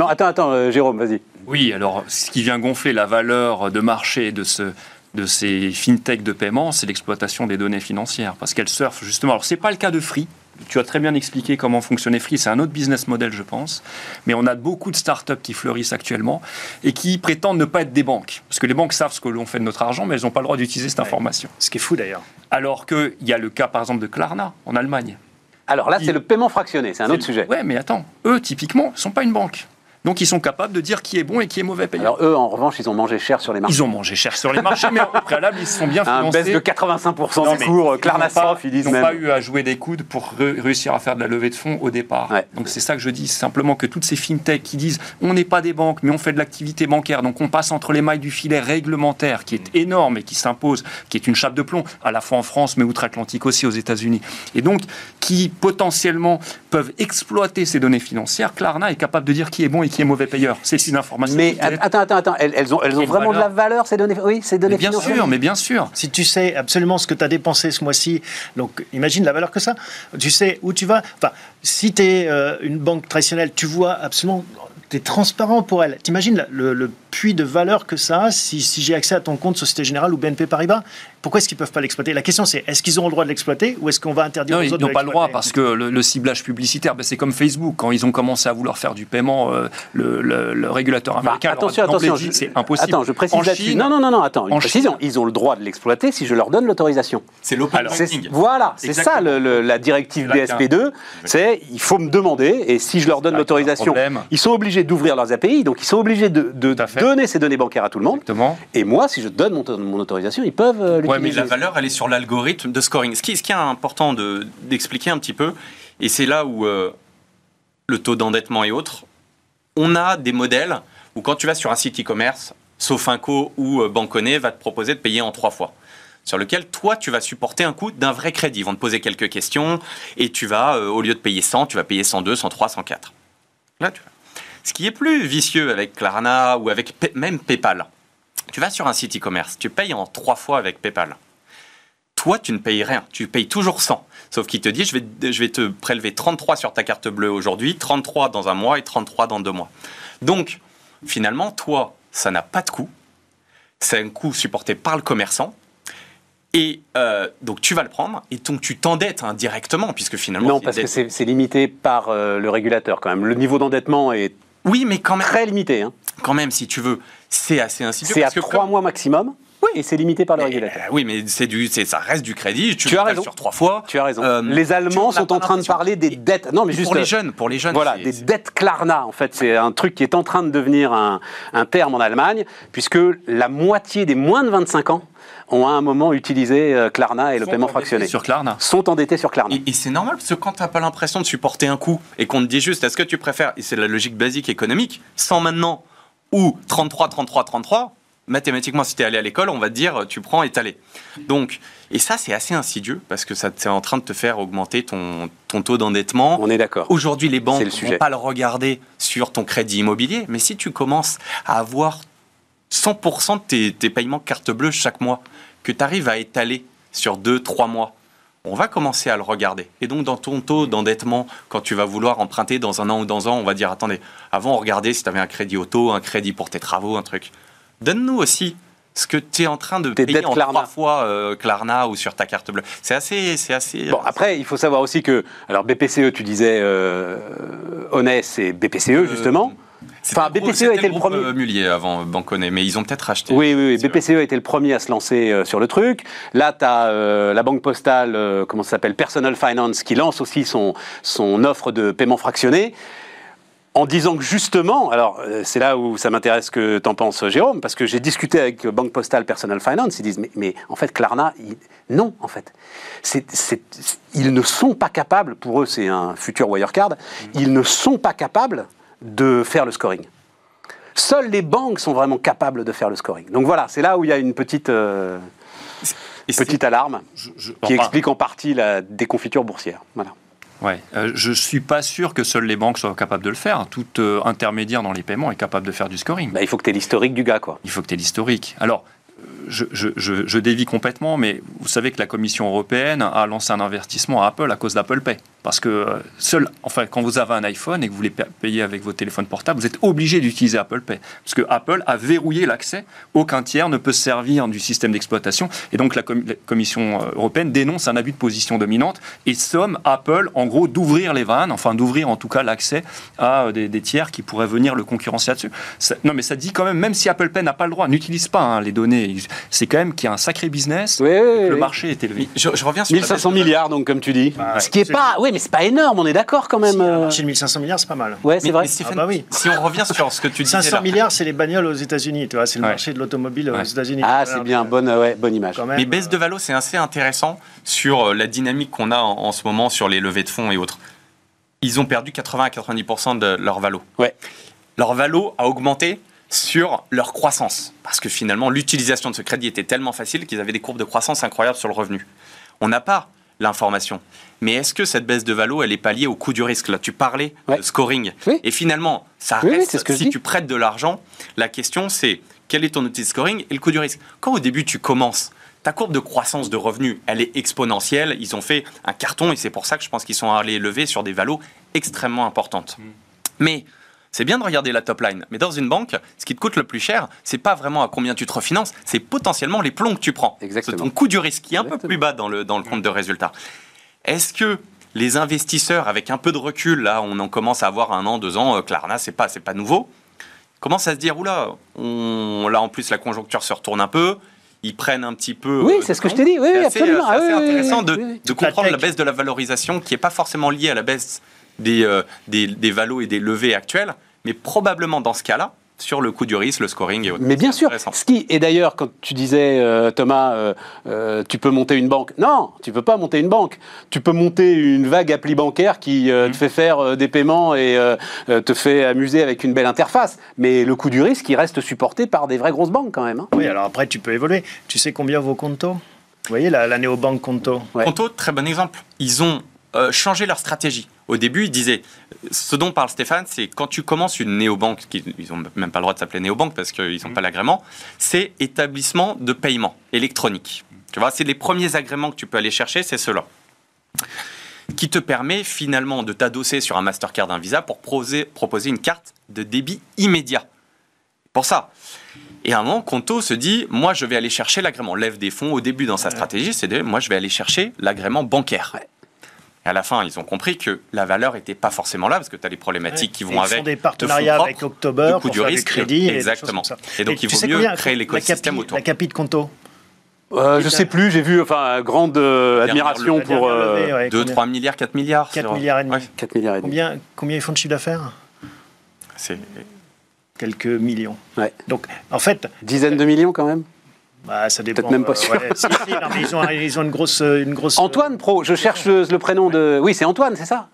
Attends, attends, euh, Jérôme, vas-y. Oui, alors ce qui vient gonfler la valeur de marché de ce de ces fintech de paiement, c'est l'exploitation des données financières, parce qu'elles surfent justement. Alors, ce n'est pas le cas de Free. Tu as très bien expliqué comment fonctionnait Free. C'est un autre business model, je pense. Mais on a beaucoup de startups qui fleurissent actuellement et qui prétendent ne pas être des banques. Parce que les banques savent ce que l'on fait de notre argent, mais elles n'ont pas le droit d'utiliser cette information. Ce qui est fou d'ailleurs. Alors qu'il y a le cas, par exemple, de Klarna en Allemagne. Alors là, c'est le paiement fractionné, c'est un autre sujet. Oui, mais attends, eux, typiquement, ne sont pas une banque. Donc ils sont capables de dire qui est bon et qui est mauvais payant. Alors eux, en revanche, ils ont mangé cher sur les marchés. Ils ont mangé cher sur les marchés, mais au préalable, ils se sont bien financés. Un baisse de 85% des cours, Klarna ils n'ont pas eu à jouer des coudes pour réussir à faire de la levée de fonds au départ. Donc c'est ça que je dis, simplement que toutes ces fintechs qui disent on n'est pas des banques, mais on fait de l'activité bancaire, donc on passe entre les mailles du filet réglementaire qui est énorme et qui s'impose, qui est une chape de plomb, à la fois en France, mais outre-Atlantique aussi aux États-Unis. Et donc qui potentiellement peuvent exploiter ces données financières, Klarna est capable de dire qui est bon et qui est mauvais payeur c'est une information. Mais attends, attends, attends, elles, ont, elles ont vraiment de la valeur, ces données Oui, ces données Bien sûr, mais bien sûr. Si tu sais absolument ce que tu as dépensé ce mois-ci, donc imagine la valeur que ça. Tu sais où tu vas. Enfin, si tu es euh, une banque traditionnelle, tu vois absolument tu es transparent pour elle. T'imagines le, le puits de valeur que ça a si, si j'ai accès à ton compte Société Générale ou BNP Paribas pourquoi est-ce qu'ils ne peuvent pas l'exploiter? La question c'est est-ce qu'ils ont le droit de l'exploiter ou est-ce qu'on va interdire non, aux autres Ils n'ont pas le droit parce que le, ciblage publicitaire, ben, c'est comme Facebook. Quand ils ont commencé à vouloir faire du paiement, euh, le, régulateur américain. attention, attention, c'est impossible. Attends, je précise Chine, Non, non, non, non, attends, une précision. Ils ont le droit de l'exploiter si je leur donne l'autorisation. C'est l'open Voilà, c'est ça la directive BSP2. C'est il faut me demander et si je leur donne l'autorisation, ils sont obligés d'ouvrir leurs API, donc ils sont obligés de, de donner ces données bancaires à tout le monde. Exactement. Et moi, si je donne mon, mon autorisation, ils peuvent euh, Ouais, mais l'utiliser. La valeur, elle est sur l'algorithme de scoring. Ce qui, ce qui est important de- d'expliquer un petit peu, et c'est là où euh, le taux d'endettement et autres, on a des modèles où quand tu vas sur un site e-commerce, Sofinco ou euh, Banconnet va te proposer de payer en trois fois. Sur lequel toi, tu vas supporter un coût d'un vrai crédit. Ils vont te poser quelques questions et tu vas, euh, au lieu de payer 100, tu vas payer 102, 103, 104. Là, tu vois. Ce qui est plus vicieux avec Klarna ou avec même PayPal, tu vas sur un site e-commerce, tu payes en trois fois avec PayPal. Toi, tu ne payes rien, tu payes toujours 100. Sauf qu'il te dit, je vais, je vais te prélever 33 sur ta carte bleue aujourd'hui, 33 dans un mois et 33 dans deux mois. Donc, finalement, toi, ça n'a pas de coût. C'est un coût supporté par le commerçant. Et euh, donc, tu vas le prendre et donc tu t'endettes indirectement, puisque finalement. Non, parce que c'est limité par euh, le régulateur quand même. Le niveau d'endettement est Oui, mais quand même, très limité. hein. quand même si tu veux, c'est assez insidieux. C'est à trois comme- mois maximum. Et c'est limité par le régulateur. Euh, oui, mais c'est du, ça reste du crédit. Tu, Tu as raison. sur trois fois. Tu as raison. Euh, les Allemands sont en train de parler des Et- dettes. Non, mais juste pour les euh, jeunes, pour les jeunes, Voilà, des dettes Klarna, en fait, c'est un truc qui est en train de devenir un, un terme en Allemagne, puisque la moitié des moins de 25 ans ont à un moment utilisé euh, Klarna et le Sont paiement fractionné. Sur Klarna. Sont endettés sur Klarna. Et, et c'est normal parce que quand tu n'as pas l'impression de supporter un coût et qu'on te dit juste est-ce que tu préfères, et c'est la logique basique économique, 100 maintenant ou 33, 33, 33, mathématiquement, si tu es allé à l'école, on va te dire tu prends étalé. Donc, et ça, c'est assez insidieux parce que ça c'est en train de te faire augmenter ton, ton taux d'endettement. On est d'accord. Aujourd'hui, les banques ne vont pas le regarder sur ton crédit immobilier, mais si tu commences à avoir 100% de tes, tes paiements carte bleue chaque mois, que tu arrives à étaler sur 2-3 mois, on va commencer à le regarder. Et donc, dans ton taux d'endettement, quand tu vas vouloir emprunter dans un an ou dans un an, on va dire attendez, avant, on regardait si tu avais un crédit auto, un crédit pour tes travaux, un truc. Donne-nous aussi ce que tu es en train de payer en Klarna. trois fois euh, Klarna ou sur ta carte bleue. C'est assez. C'est assez Bon, après, il faut savoir aussi que, alors BPCE, tu disais, euh, Honest, c'est BPCE, justement. Enfin, le gros- BPCE c'était était le groupe, premier. euh, Mullier avant Banconnet, mais ils ont peut-être racheté. Oui, oui, oui. BPCE a été le premier à se lancer euh, sur le truc. Là, tu as la Banque Postale, euh, comment ça s'appelle, Personal Finance, qui lance aussi son, son offre de paiement fractionné. En disant que justement, alors euh, c'est là où ça m'intéresse que t'en penses, Jérôme, parce que j'ai discuté avec Banque Postale Personal Finance, ils disent mais, mais en fait Klarna, non en fait, ils ne sont pas capables, pour eux c'est un futur Wirecard, ils ne sont pas capables de faire le scoring. Seules les banques sont vraiment capables de faire le scoring. Donc voilà, c'est là où il y a une petite, euh, petite alarme Je- je- qui explique en partie la déconfiture boursière. Voilà. Ouais, euh, je suis pas sûr que seules les banques soient capables de le faire. Tout euh, intermédiaire dans les paiements est capable de faire du scoring. Bah, il faut que tu aies l'historique du gars, quoi. Il faut que tu aies l'historique. Alors, je, dévie complètement, mais vous savez que la Commission européenne a lancé un investissement à Apple à cause d'Apple Pay. Parce que euh, seul, enfin, quand vous avez un iPhone et que vous voulez pa- payer avec votre téléphone portable, vous êtes obligé d'utiliser Apple Pay. Parce que Apple a verrouillé l'accès. Aucun tiers ne peut se servir du système d'exploitation. Et donc, la, com- la Commission euh, européenne dénonce un abus de position dominante et somme Apple, en gros, d'ouvrir les vannes, enfin, d'ouvrir en tout cas l'accès à euh, des, tiers qui pourraient venir le concurrencer là-dessus. Non, mais ça dit quand même, même si Apple Pay n'a pas le droit, n'utilise pas hein, les données, c'est quand même qu'il y a un sacré business. Oui, oui, Le oui. marché est élevé. Je, je reviens sur la 1500 baisse de- milliards, donc, comme tu dis. Bah, Ce qui est pas. Oui, mais c'est pas énorme, on est d'accord quand même. Si, un euh. marché de 1500 milliards, c'est pas mal. Ouais, c'est Mais- vrai. mais Stéphane, Ah bah oui. Si on revient sur ce que tu disais 500 là, milliards, c'est les bagnoles aux États-Unis, tu vois, c'est le Ouais. marché de l'automobile aux. États-Unis. Ah, c'est bien, bonne, ouais, bonne image. Mais baisse de euh, valo, c'est assez intéressant sur euh, la dynamique qu'on a en, en ce moment sur les levées de fonds et autres. Ils ont perdu 80 à 90% de leur valo. Ouais. Leur valo a augmenté sur leur croissance. Parce que finalement, l'utilisation de ce crédit était tellement facile qu'ils avaient des courbes de croissance incroyables sur le revenu. On n'a pas l'information. Mais est-ce que cette baisse de valo, elle est pas liée au coût du risque? Là, tu parlais Ouais. de scoring. Oui. Et finalement, ça Oui, reste, ce que si tu prêtes de l'argent, la question c'est quel est ton outil de scoring et le coût du risque? Quand au début tu commences, ta courbe de croissance de revenus, elle est exponentielle. Ils ont fait un carton et c'est pour ça que je pense qu'ils sont allés lever sur des valos extrêmement importantes. Mais c'est bien de regarder la top line. Mais dans une banque, ce qui te coûte le plus cher, c'est pas vraiment à combien tu te refinances, c'est potentiellement les plombs que tu prends. Exactement. C'est ton coût du risque qui est un peu plus bas dans le, dans le compte de résultat. Est-ce que les investisseurs, avec un peu de recul, là, on en commence à avoir un an, deux ans, euh, Klarna, c'est pas, c'est pas nouveau, commencent à se dire, oula, on, là en plus la conjoncture se retourne un peu, ils prennent un petit peu. Oui, euh, c'est ce que je t'ai dit, oui, c'est oui, assez, absolument. c'est Ah, assez oui, intéressant oui, de, oui, de la comprendre la baisse de la valorisation qui n'est pas forcément liée à la baisse des, euh, des, des valos et des levées actuelles, mais probablement dans ce cas-là, sur le coût du risque, le scoring et autres. Mais bien sûr. Ce qui, et d'ailleurs, quand tu disais, euh, Thomas, euh, euh, tu peux monter une banque. Non, tu peux pas monter une banque. Tu peux monter une vague appli bancaire qui euh, Mhm. te fait faire euh, des paiements et te fait amuser avec une belle interface. Mais le coût du risque, il reste supporté par des vraies grosses banques quand même. hein. Oui, alors après, tu peux évoluer. Tu sais combien vaut Conto? Vous voyez, la, la néobanque Conto? Ouais. Conto, très bon exemple. Ils ont euh, changé leur stratégie. Au début, ils disaient, ce dont parle Stéphane, c'est quand tu commences une néobanque, ils n'ont même pas le droit de s'appeler néobanque parce qu'ils n'ont pas l'agrément, c'est établissement de paiement électronique. Tu vois, c'est les premiers agréments que tu peux aller chercher, c'est ceux-là. Qui te permet finalement de t'adosser sur un Mastercard, un Visa pour proposer, proposer une carte de débit immédiat. Pour ça. Et à un moment, Conto se dit, moi, je vais aller chercher l'agrément. Lève des fonds au début dans sa stratégie, c'est de, moi, je vais aller chercher l'agrément bancaire. Et à la fin, ils ont compris que la valeur n'était pas forcément là, parce que tu as les problématiques qui Et vont ils avec. font des de partenariats propres, avec October de coût pour du faire risque. du crédit. et Exactement. comme ça. Et donc, il vaut mieux combien créer l'écosystème autour. La capi de Conto Euh, je sais plus, j'ai vu, enfin, grande euh, admiration pour euh, levée, ouais, 2, combien 3 milliards, 4 milliards. 4 sur- milliards et demi. Ouais, 4 milliards et demi. Combien, combien ils font de chiffre d'affaires c'est- Quelques millions. Ouais. Donc, en fait, Dizaines de millions quand même? Bah, ça dépend. Peut-être même pas euh, sûr. ouais, si, si, non, mais ils, ont, ils ont une grosse. Une grosse Antoine Pro, je cherche le, le prénom de. Oui, c'est Antoine, c'est ça?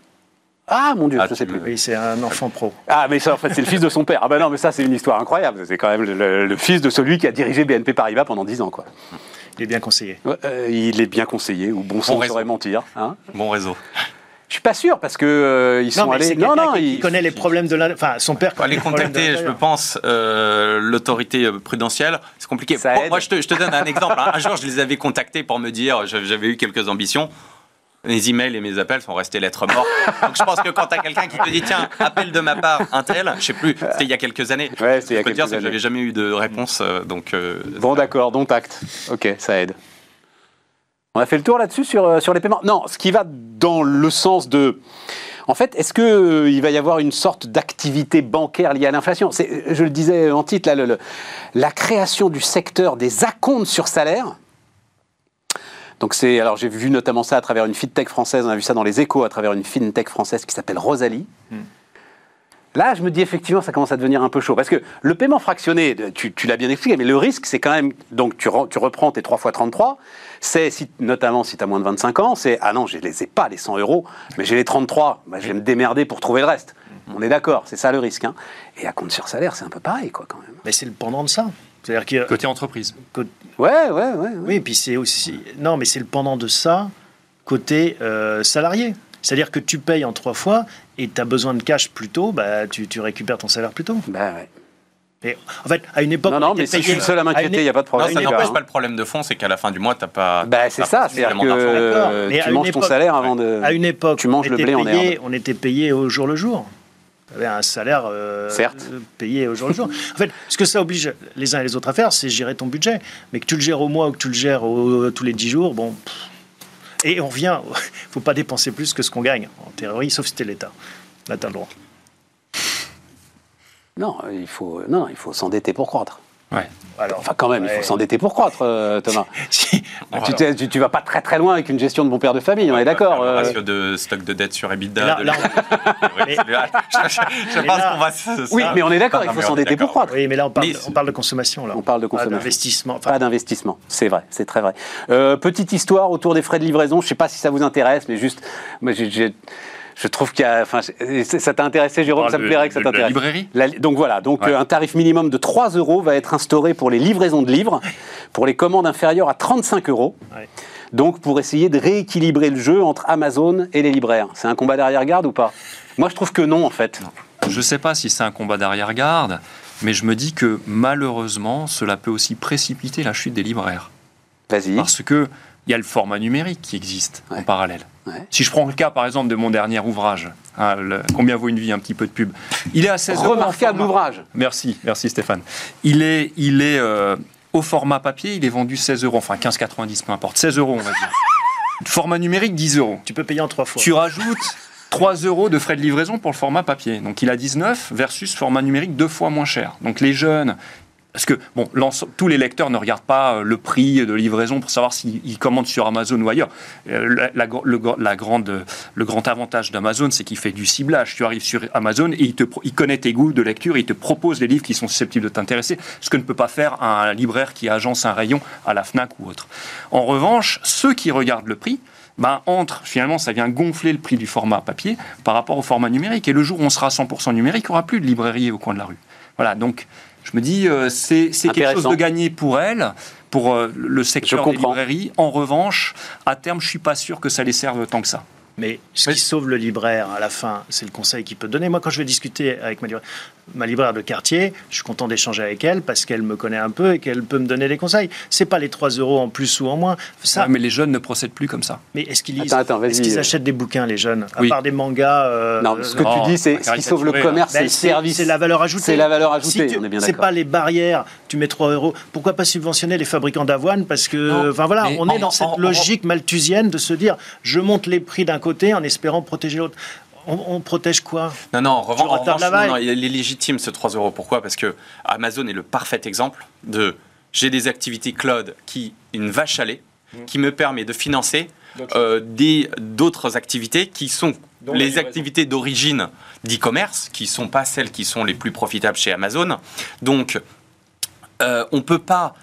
Ah mon Dieu, Ah, je sais tu- plus. Oui, c'est un enfant pro. Ah, mais ça, en fait, c'est le fils de son père. Ah, ben non, mais ça, c'est une histoire incroyable. C'est quand même le, le- le fils de celui qui a dirigé BNP Paribas pendant 10 ans, quoi. Il est bien conseillé. Ouais, euh, il est bien conseillé, ou bon sang réseau. saurait mentir. Hein Bon réseau. Je suis pas sûr, parce que euh, ils sont allés. c'est Non, non, qui, qui ils- connaît les problèmes de la. Enfin, son père aller connaît les problèmes de contacter, je pense, euh, l'autorité euh, prudentielle. C'est compliqué. Ça Moi, je te, je te donne un exemple. hein. Un jour, je les avais contactés pour me dire, j'avais eu quelques ambitions. Mes emails et mes appels sont restés lettres mortes. Donc je pense que quand tu as quelqu'un qui te dit tiens, appel de ma part, un tel, je sais plus, c'était il y a quelques années. Ouais, c'était il y a dire quelques c'est que années. j'avais jamais eu de réponse. donc euh, Bon, d'accord, dont acte. Ok, ça aide. On a fait le tour là-dessus sur, euh, sur les paiements? Non, ce qui va dans le sens de. En fait, est-ce qu'il va y avoir une sorte d'activité bancaire liée à l'inflation? C'est- Je le disais en titre, là, la création du secteur des acomptes sur salaire. Donc c'est, alors j'ai vu notamment ça à travers une fintech française, on a vu ça dans les échos à travers une fintech française qui s'appelle Rosalie. Là, je me dis effectivement, ça commence à devenir un peu chaud. Parce que le paiement fractionné, tu, tu l'as bien expliqué, mais le risque, c'est quand même. Donc, tu, re- tu reprends tes 3 fois 33, c'est, si, notamment si tu as moins de 25 ans, c'est Ah non, je ne les ai pas, les 100 euros, mais j'ai les 33, bah, je vais me démerder pour trouver le reste. On est d'accord, c'est ça le risque. hein. Et à compte sur salaire, c'est un peu pareil, quoi, quand même. Mais c'est le pendant de ça. C'est-à-dire que. Côté entreprise. Ouais, ouais, ouais. ouais. Oui, et puis c'est aussi. Non, mais c'est le pendant de ça côté euh, salarié. C'est-à-dire que tu payes en trois fois et tu as besoin de cash plus tôt, bah, tu, tu récupères ton salaire plus tôt. Bah, ouais. Et, en fait, à une époque. Non, on non, mais si je suis le seul à m'inquiéter, il n'y a pas de non, problème. ça les gars, n'empêche hein. pas le problème de fond, c'est qu'à la fin du mois, t'as pas. Bah, c'est ça, d'argent. que euh, tu manges ton salaire avant de. À une époque, Tu manges on le était blé en herbe. on était payé au jour le jour. Tu avais un salaire euh, Certes. euh, payé au jour le jour. En fait, ce que ça oblige les uns et les autres à faire, c'est gérer ton budget. Mais que tu le gères au mois ou que tu le gères au- tous les 10 jours, bon. pff. Et on revient, il faut pas dépenser plus que ce qu'on gagne, en théorie, sauf si t'es l'État. Le droit. Non, il faut, non, il faut s'endetter pour croître. Ouais. Alors, Enfin, quand même, il faut s'endetter pour croître, euh, Thomas. Si. Tu, tu vas pas très très loin avec une gestion de bon père de famille, on est d'accord. Le euh, ratio de stock de dette sur EBITDA. Là- de- là, Ouais, c'est- je je Mais pense qu'on va. se- Oui, mais on est d'accord, il faut s'endetter pour croître. Oui, mais là, on parle, Mais- on parle de consommation. Là. On parle de Pas consommation. d'investissement. Enfin, Pas d'investissement, c'est vrai, c'est très vrai. Euh, petite histoire autour des frais de livraison, je sais pas si ça vous intéresse, mais juste, moi, j'ai- je trouve qu'il y a, enfin, ça t'a intéressé, Jérôme, ça me plairait que ça de la t'intéresse. librairie La- donc voilà, donc Ouais. euh, un tarif minimum de 3 euros va être instauré pour les livraisons de livres, pour les commandes inférieures à 35 euros. Ouais. Donc pour essayer de rééquilibrer le jeu entre Amazon et les libraires. C'est un combat d'arrière-garde ou pas? Moi je trouve que non en fait. Je ne sais pas si c'est un combat d'arrière-garde, mais je me dis que malheureusement, cela peut aussi précipiter la chute des libraires. Vas-y. Parce que il y a le format numérique qui existe en parallèle. Ouais. Si je prends le cas, par exemple, de mon dernier ouvrage, hein, le- Combien vaut une vie? Un petit peu de pub. Il est à 16 euros. en Remarquable format- ouvrage. Merci, merci Stéphane. Il est, il est euh, au format papier, il est vendu 16 euros, enfin 15,90, peu importe, 16 euros on va dire. format numérique, 10 euros. tu peux payer en trois fois. Tu rajoutes 3 euros de frais de livraison pour le format papier. Donc il a 19 versus format numérique deux fois moins cher. Donc les jeunes, parce que bon, tous les lecteurs ne regardent pas euh, le prix de livraison pour savoir s'ils commandent sur Amazon ou ailleurs. Euh, la, le, la grande, le grand avantage d'Amazon, c'est qu'il fait du ciblage. Tu arrives sur Amazon et il, te, il connaît tes goûts de lecture, il te propose les livres qui sont susceptibles de t'intéresser, ce que ne peut pas faire un libraire qui agence un rayon à la FNAC ou autre. En revanche, ceux qui regardent le prix, ben, entre, finalement, ça vient gonfler le prix du format papier par rapport au format numérique. Et le jour où on sera 100% numérique, il n'y aura plus de librairie au coin de la rue. Voilà, donc je me dis, euh, c'est quelque chose de gagné pour elle, pour euh, le secteur des librairies. En revanche, à terme, je suis pas sûr que ça les serve tant que ça. Mais ce qui sauve le libraire à la fin, c'est le conseil qu'il peut donner. Moi, quand je vais discuter avec ma libraire, ma libraire de quartier, je suis content d'échanger avec elle parce qu'elle me connaît un peu et qu'elle peut me donner des conseils. C'est pas les 3 euros en plus ou en moins. Ça... mais les jeunes ne procèdent plus comme ça. Mais est-ce qu'ils lisent Est-ce qu'ils achètent des bouquins, les jeunes À part des mangas. Euh, non, ce que tu dis, c'est ce qui sauve le commerce, c'est le ben, service. C'est la valeur ajoutée. C'est la valeur ajoutée, on est bien C'est pas les barrières, tu mets 3 euros. Pourquoi pas subventionner les fabricants d'avoine Parce que, enfin voilà, on est dans cette logique malthusienne de se dire je monte les prix d'un côté en espérant protéger l'autre on, protège quoi Non, non, en revanche, il est légitime ce 3 euros. Pourquoi? Parce que Amazon est le parfait exemple de j'ai des activités cloud qui, une vache à lait, mmh. qui me permet de financer euh, d'autres activités qui sont les activités d'origine d'e-commerce, qui ne sont pas celles qui sont les plus profitables chez Amazon. Donc, euh, on ne peut pas,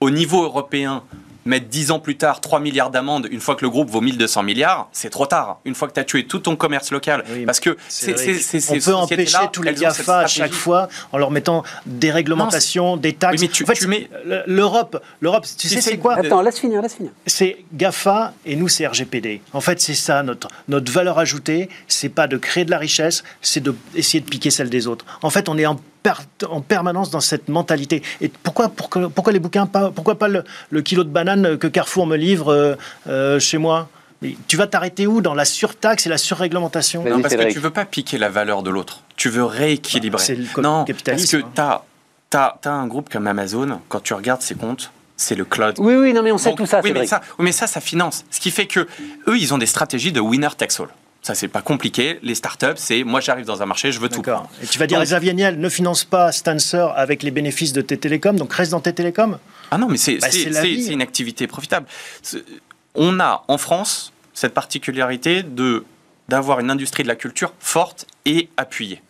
au niveau européen, mettre 10 ans plus tard 3 milliards d'amendes une fois que le groupe vaut 1200 milliards, c'est trop tard. Une fois que tu as tué tout ton commerce local. parce que c'est, On peut empêcher tous les GAFA à chaque fois en leur mettant des réglementations, des taxes. mais tu, mets... L'Europe, l'Europe, tu sais c'est quoi? Attends, laisse finir, laisse finir. C'est GAFA et nous c'est RGPD. En fait, c'est ça notre, notre valeur ajoutée. C'est pas de créer de la richesse, c'est d'essayer de, de piquer celle des autres. En fait, on est en en permanence dans cette mentalité. Et pourquoi, pourquoi, pourquoi les bouquins pas, Pourquoi pas le, kilo de banane que Carrefour me livre euh, euh, chez moi? Tu vas t'arrêter où Dans la surtaxe et la surréglementation? Non, parce que tu veux pas piquer la valeur de l'autre. Tu veux rééquilibrer. C'est le non. Parce que tu as, un groupe comme Amazon, quand tu regardes ses comptes, c'est le cloud. Oui, oui, non, mais on sait tout ça. Oui mais ça, oui, mais ça, ça finance. Ce qui fait que eux, ils ont des stratégies de winner takes all. Ça, c'est pas compliqué. Les startups, c'est moi, j'arrive dans un marché, je veux tout. Et tu vas dire, Xavier Niel ne finance pas Stancer avec les bénéfices de tes télécoms, donc reste dans tes télécoms Ah non, mais c'est bah, une activité profitable. On a en France cette particularité de d'avoir une industrie de la culture forte et appuyée.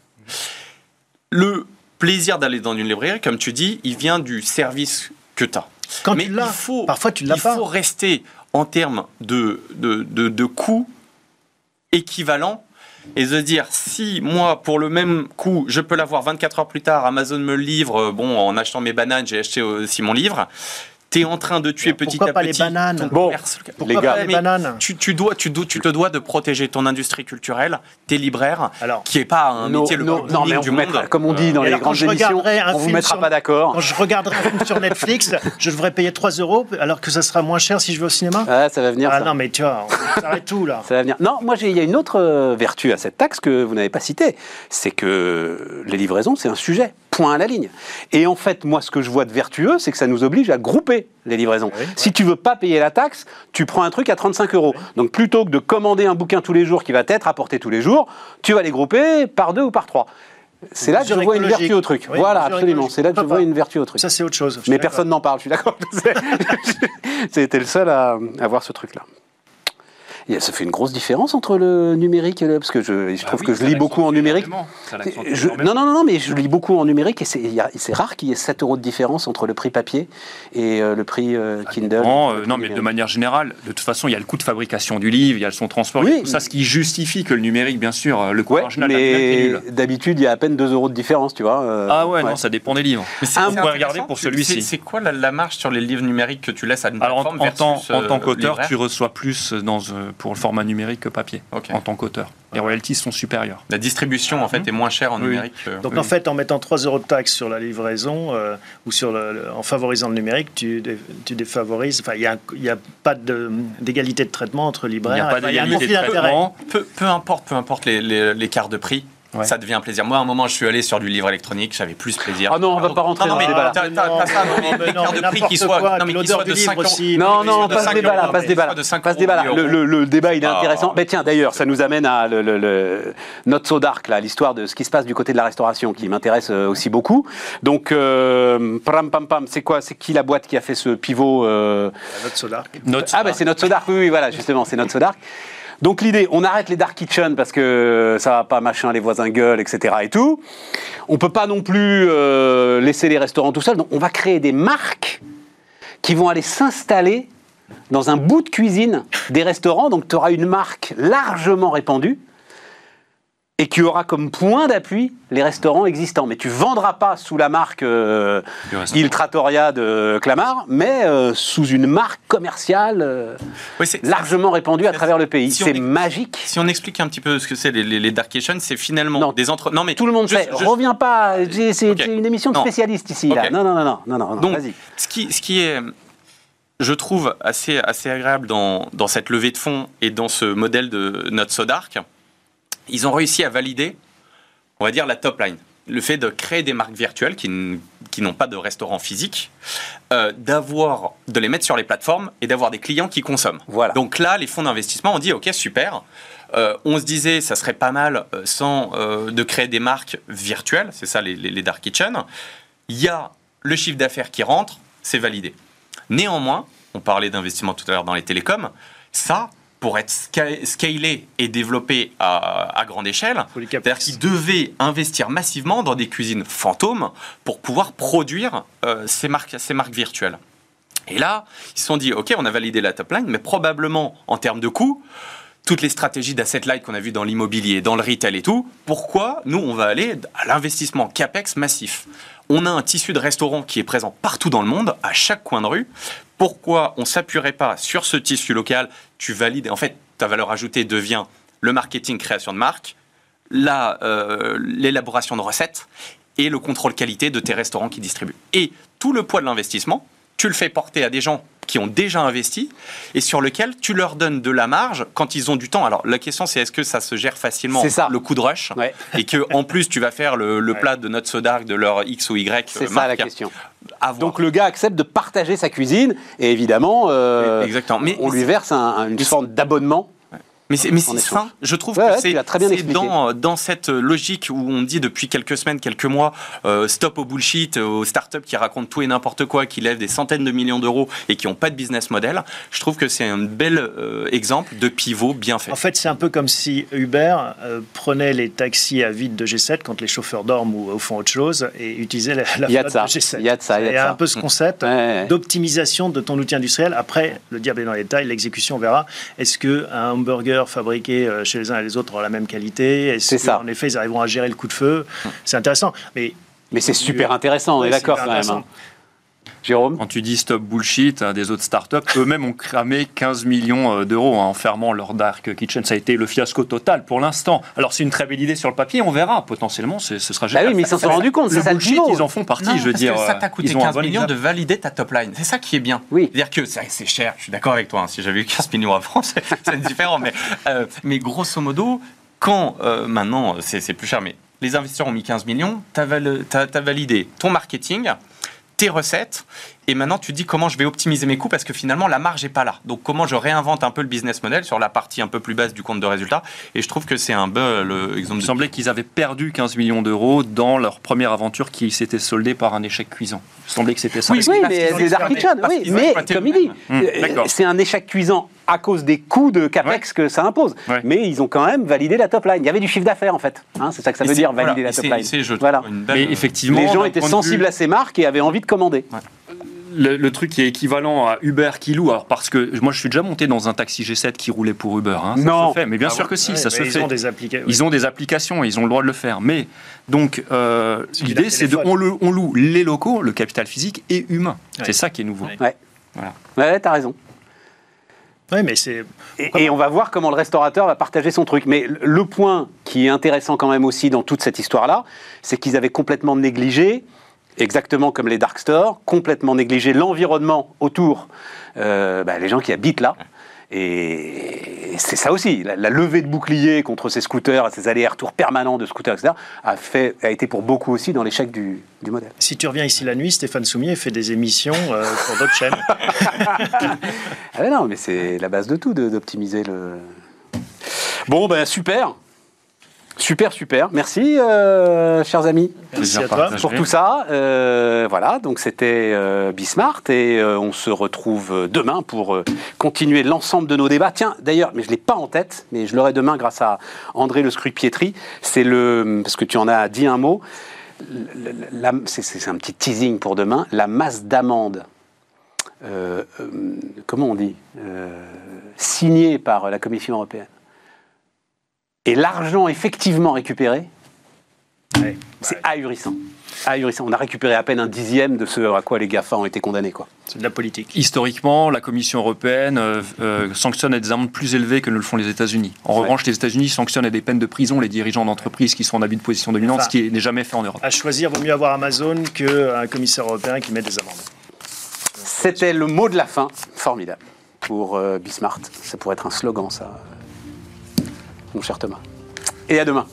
Le plaisir d'aller dans une librairie, comme tu dis, il vient du service que tu as. Quand mais il faut, parfois tu l'as Il faut rester en termes de, de, de, de coûts équivalent. Et de dire si moi pour le même coût je peux l'avoir 24 heures plus tard Amazon me livre euh, bon en achetant mes bananes j'ai acheté aussi mon livre tu es en train de tuer petit à pas petit les bananes bon, les gars, les bananes tu, tu, dois, tu, dois, tu te dois de protéger ton industrie culturelle, tes libraires, Alors, qui est pas un métier le plus non, mais du monde. comme on dit dans les grandes émissions, on vous mettra pas d'accord. Quand je regarderai un film sur Netflix, je devrais payer 3 euros alors que ça sera moins cher si je vais au cinéma? Ah, ça va venir. Ah ça. non, mais tu vois, on tout là. Ça va venir. Non, moi il y a une autre euh, vertu à cette taxe que vous n'avez pas citée, c'est que les livraisons c'est un sujet point à la ligne. Et en fait, moi, ce que je vois de vertueux, c'est que ça nous oblige à grouper les livraisons. si tu veux pas payer la taxe, tu prends un truc à 35 euros. Donc plutôt que de commander un bouquin tous les jours qui va t'être apporté tous les jours, tu vas les grouper par deux ou par trois. C'est là que je vois une vertu au truc. voilà, absolument. C'est là que je vois une vertu au truc. Ça, c'est autre chose. Mais personne n'en parle, je suis d'accord. C'était le seul à, à voir ce truc-là ça fait une grosse différence entre le numérique et le... Parce que je, je bah trouve que je lis beaucoup en numérique. non, non, non, non, mais je lis beaucoup en numérique et c'est rare qu'il y ait 7 euros de différence entre le prix papier et euh, le prix euh, Kindle. Euh, non, mais de manière générale, de toute façon, il y a le coût de fabrication du livre, il y a son transport, oui, tout ça, ce qui justifie que le numérique, bien sûr, le coût ouais, mais d'habitude, il y a à peine 2 euros de différence, tu vois. ah ouais, non, ça dépend des livres. Mais c'est regarder pour celui-ci. C'est quoi la, marge sur les livres numériques que tu laisses à une Alors, en tant qu'auteur, tu reçois plus dans pour le format numérique que papier en tant qu'auteur. Les royalties sont supérieures. La distribution, en fait, est moins chère en numérique. Donc, en fait, en mettant 3 euros de taxe sur la livraison euh, ou sur le, en favorisant le numérique, tu, tu défavorises. Enfin, il n'y a, a, pas d'égalité de, traitement entre libraires. Il n'y a pas d'égalité de traitement. Peu, peu, importe, peu importe l'écart de prix, Ouais. ça devient un plaisir. Moi, à un moment, je suis allé sur du livre électronique, j'avais plus plaisir. Ah non, on va pas rentrer non, dans ce mais débat-là. t'as- ça, mais de prix qui soit, quoi, non, mais qui l'odeur soit de livre 5 euros. aussi. Non, non, de pas ce 5 débat-là, euros, pas ce mais- débat-là. de 5 Pas ce débat-là. euros, Le, débat, il est Ah. intéressant. Mais tiens, d'ailleurs, ça nous amène à le, le- le- Not So Dark, là, l'histoire de ce qui se passe du côté de la restauration, qui m'intéresse euh, aussi beaucoup. Donc, euh, pam, pam, pam, c'est quoi? C'est qui la boîte qui a fait ce pivot euh, Notre soda. Note Ah, bah c'est Not So Dark, oui, oui, voilà, justement, c'est Not So Dark. Donc l'idée, on arrête les dark kitchen parce que ça va pas, machin, les voisins gueulent, etc. et tout. On peut pas non plus euh, laisser les restaurants tout seuls. Donc on va créer des marques qui vont aller s'installer dans un bout de cuisine des restaurants. Donc tu auras une marque largement répandue et qui aura comme point d'appui les restaurants existants. Mais tu vendras pas sous la marque euh. Il Trattoria de Clamart, mais euh, sous une marque commerciale euh, Oui, largement répandue à travers le pays. si C'est est- magique. Si on explique un petit peu ce que c'est les, les, les dark c'est finalement Non. des entre. Non, mais Tout le monde juste- sait. juste- Reviens pas. C'est une émission de Non. spécialistes ici. Là. Non, non, non, non, non, non, non, Donc, Vas-y. ce qui, ce qui est, je trouve, assez, assez agréable dans, dans cette levée de fonds et dans ce modèle de Not So Dark, ils ont réussi à valider, on va dire, la top line. Le fait de créer des marques virtuelles qui, n'ont pas de restaurant physique, euh, d'avoir, de les mettre sur les plateformes et d'avoir des clients qui consomment. Voilà. Donc là, les fonds d'investissement ont dit, ok, super. Euh, on se disait, ça serait pas mal euh, sans euh, de créer des marques virtuelles, c'est ça les, les- les dark kitchen. Il y a le chiffre d'affaires qui rentre, c'est validé. Néanmoins, on parlait d'investissement tout à l'heure dans les télécoms, ça, pour être sca- scalé et développé à, à grande échelle, c'est-à-dire qu'ils devaient investir massivement dans des cuisines fantômes pour pouvoir produire euh, ces, marques, ces marques virtuelles. Et là, ils se sont dit, OK, on a validé la top line, mais probablement en termes de coûts, toutes les stratégies d'asset light qu'on a vues dans l'immobilier, dans le retail et tout, pourquoi nous, on va aller à l'investissement CAPEX massif? On a un tissu de restaurants qui est présent partout dans le monde, à chaque coin de rue. Pourquoi on s'appuierait pas sur ce tissu local Tu valides, en fait, ta valeur ajoutée devient le marketing, création de marque, euh, l'élaboration de recettes et le contrôle qualité de tes restaurants qui distribuent. Et tout le poids de l'investissement, tu le fais porter à des gens qui ont déjà investi et sur lequel tu leur donnes de la marge quand ils ont du temps. Alors la question c'est est-ce que ça se gère facilement C'est ça. le coup de rush Ouais. et que en plus tu vas faire le, le plat de notre soda de leur X ou Y C'est euh, ça la question. Donc le gars accepte de partager sa cuisine et évidemment, euh, Exactement. Mais- on lui verse un- un- une forme d'abonnement. Mais c'est, sain. Je trouve Ouais, que ouais, c'est, dans, dans cette logique où on dit depuis quelques semaines, quelques mois, euh, stop au bullshit, euh, aux startups qui racontent tout et n'importe quoi, qui lèvent des centaines de millions d'euros et qui n'ont pas de business model. Je trouve que c'est un bel euh, exemple de pivot bien fait. En fait, c'est un peu comme si Uber euh, prenait les taxis à vide de G7 quand les chauffeurs dorment ou, ou font autre chose et utilisait la, la Il y a de flotte ça, G7. il y a de ça, il y a de un ça. peu ce concept Ouais, ouais. d'optimisation de ton outil industriel. Après, le diable est dans les détails, l'exécution, on verra. Est-ce qu'un hamburger fabriqué euh, chez les uns et les autres aura la même qualité Est-ce C'est ça. qu'en effet, ils arriveront à gérer le coup de feu? C'est intéressant. Mais Mais c'est super intéressant, on est d'accord quand même. hein. Jérôme Quand tu dis stop bullshit, hein, des autres startups, eux-mêmes ont cramé 15 millions euh, d'euros hein, en fermant leur dark kitchen. Ça a été le fiasco total pour l'instant. Alors c'est une très belle idée sur le papier, on verra. Potentiellement, ce sera Bah génial. oui, mais ils s'en sont rendus compte, c'est le ça le bullshit, pivot. ils en font partie, Non, je veux parce dire. que ça euh, t'a coûté ils ont un 15 bon millions exemple. de valider ta top line. C'est ça qui est bien. Oui. C'est-à-dire que c'est cher, je suis d'accord avec toi. hein. Si j'avais eu 15 millions avant, c'est c'est différent. Mais, euh, mais grosso modo, quand euh, maintenant, c'est c'est plus cher, mais les investisseurs ont mis 15 millions, tu as, validé ton marketing, tes recettes, et maintenant tu te dis comment je vais optimiser mes coûts parce que finalement la marge n'est pas là. Donc comment je réinvente un peu le business model sur la partie un peu plus basse du compte de résultat. Et je trouve que c'est un bel euh, Il exemple me de semblait qu'ils avaient perdu 15 millions d'euros dans leur première aventure qui s'était soldée par un échec cuisant. Il semblait que c'était ça. Oui, Oui, mais des oui, mais comme il dit. Hum, euh, c'est un échec cuisant à cause des coûts de capex que ça impose. Ouais. Mais ils ont quand même validé la top line. Il y avait du chiffre d'affaires en fait. Hein, c'est ça que ça Et veut dire voilà, valider la top line. c'est, je Voilà. une belle- Mais effectivement, Les gens étaient sensibles vue- à ces marques et avaient envie de commander. Le, le truc qui est équivalent à Uber qui loue, alors parce que moi je suis déjà monté dans un taxi G7 qui roulait pour Uber. hein, ça Non. se fait, mais bien Ah sûr bon que si, Ouais, ça se ils fait. ont des applications. Ils ont des applications, ils ont le droit de le faire. Mais donc euh, l'idée c'est de on, le- on loue les locaux, le capital physique et humain. Ouais. C'est ça qui est nouveau. Ouais. Ouais. Voilà. Ouais, t'as raison. Oui, mais c'est. Et, et on va voir comment le restaurateur va partager son truc. Mais le point qui est intéressant quand même aussi dans toute cette histoire-là, c'est qu'ils avaient complètement négligé, exactement comme les dark stores, complètement négligé l'environnement autour, euh, bah, les gens qui habitent là. Et c'est ça aussi, la, levée de bouclier contre ces scooters, ces allers-retours permanents de scooters, etc., a, fait, a été pour beaucoup aussi dans l'échec du, modèle. Si tu reviens ici la nuit, Stéphane Soumier fait des émissions euh, pour d'autres chaînes. ah non, mais c'est la base de tout, d'optimiser le... Bon, ben super Super, super. Merci, euh, chers amis. Merci à toi. Pour tout ça. Euh, voilà, donc c'était euh, Bismart et on se retrouve demain pour continuer l'ensemble de nos débats. Tiens, d'ailleurs, mais je ne l'ai pas en tête, mais je l'aurai demain grâce à André Le Scrupietri. C'est le. Parce que tu en as dit un mot. C'est un petit teasing pour demain. La masse d'amende. comment on dit Signée par la Commission européenne et l'argent effectivement récupéré, c'est ahurissant. ahurissant. On a récupéré à peine un dixième de ce à quoi les GAFA ont été condamnés. C'est de la politique. Historiquement, la Commission européenne euh, euh, sanctionne à des amendes plus élevées que ne le font les États-Unis. En revanche, les États-Unis sanctionnent à des peines de prison les dirigeants d'entreprises qui sont en abus de position dominante, ce qui n'est jamais fait en Europe. À choisir, vaut mieux avoir Amazon qu'un commissaire européen qui met des amendes. C'était le mot de la fin. Formidable. Pour euh, Bismart. Ça pourrait être un slogan, ça mon cher Thomas. Et à demain.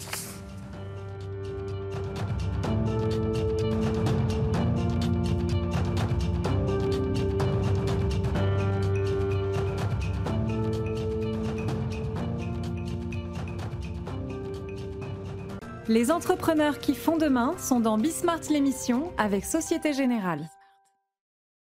Les entrepreneurs qui font demain sont dans Bismart l'émission avec Société Générale.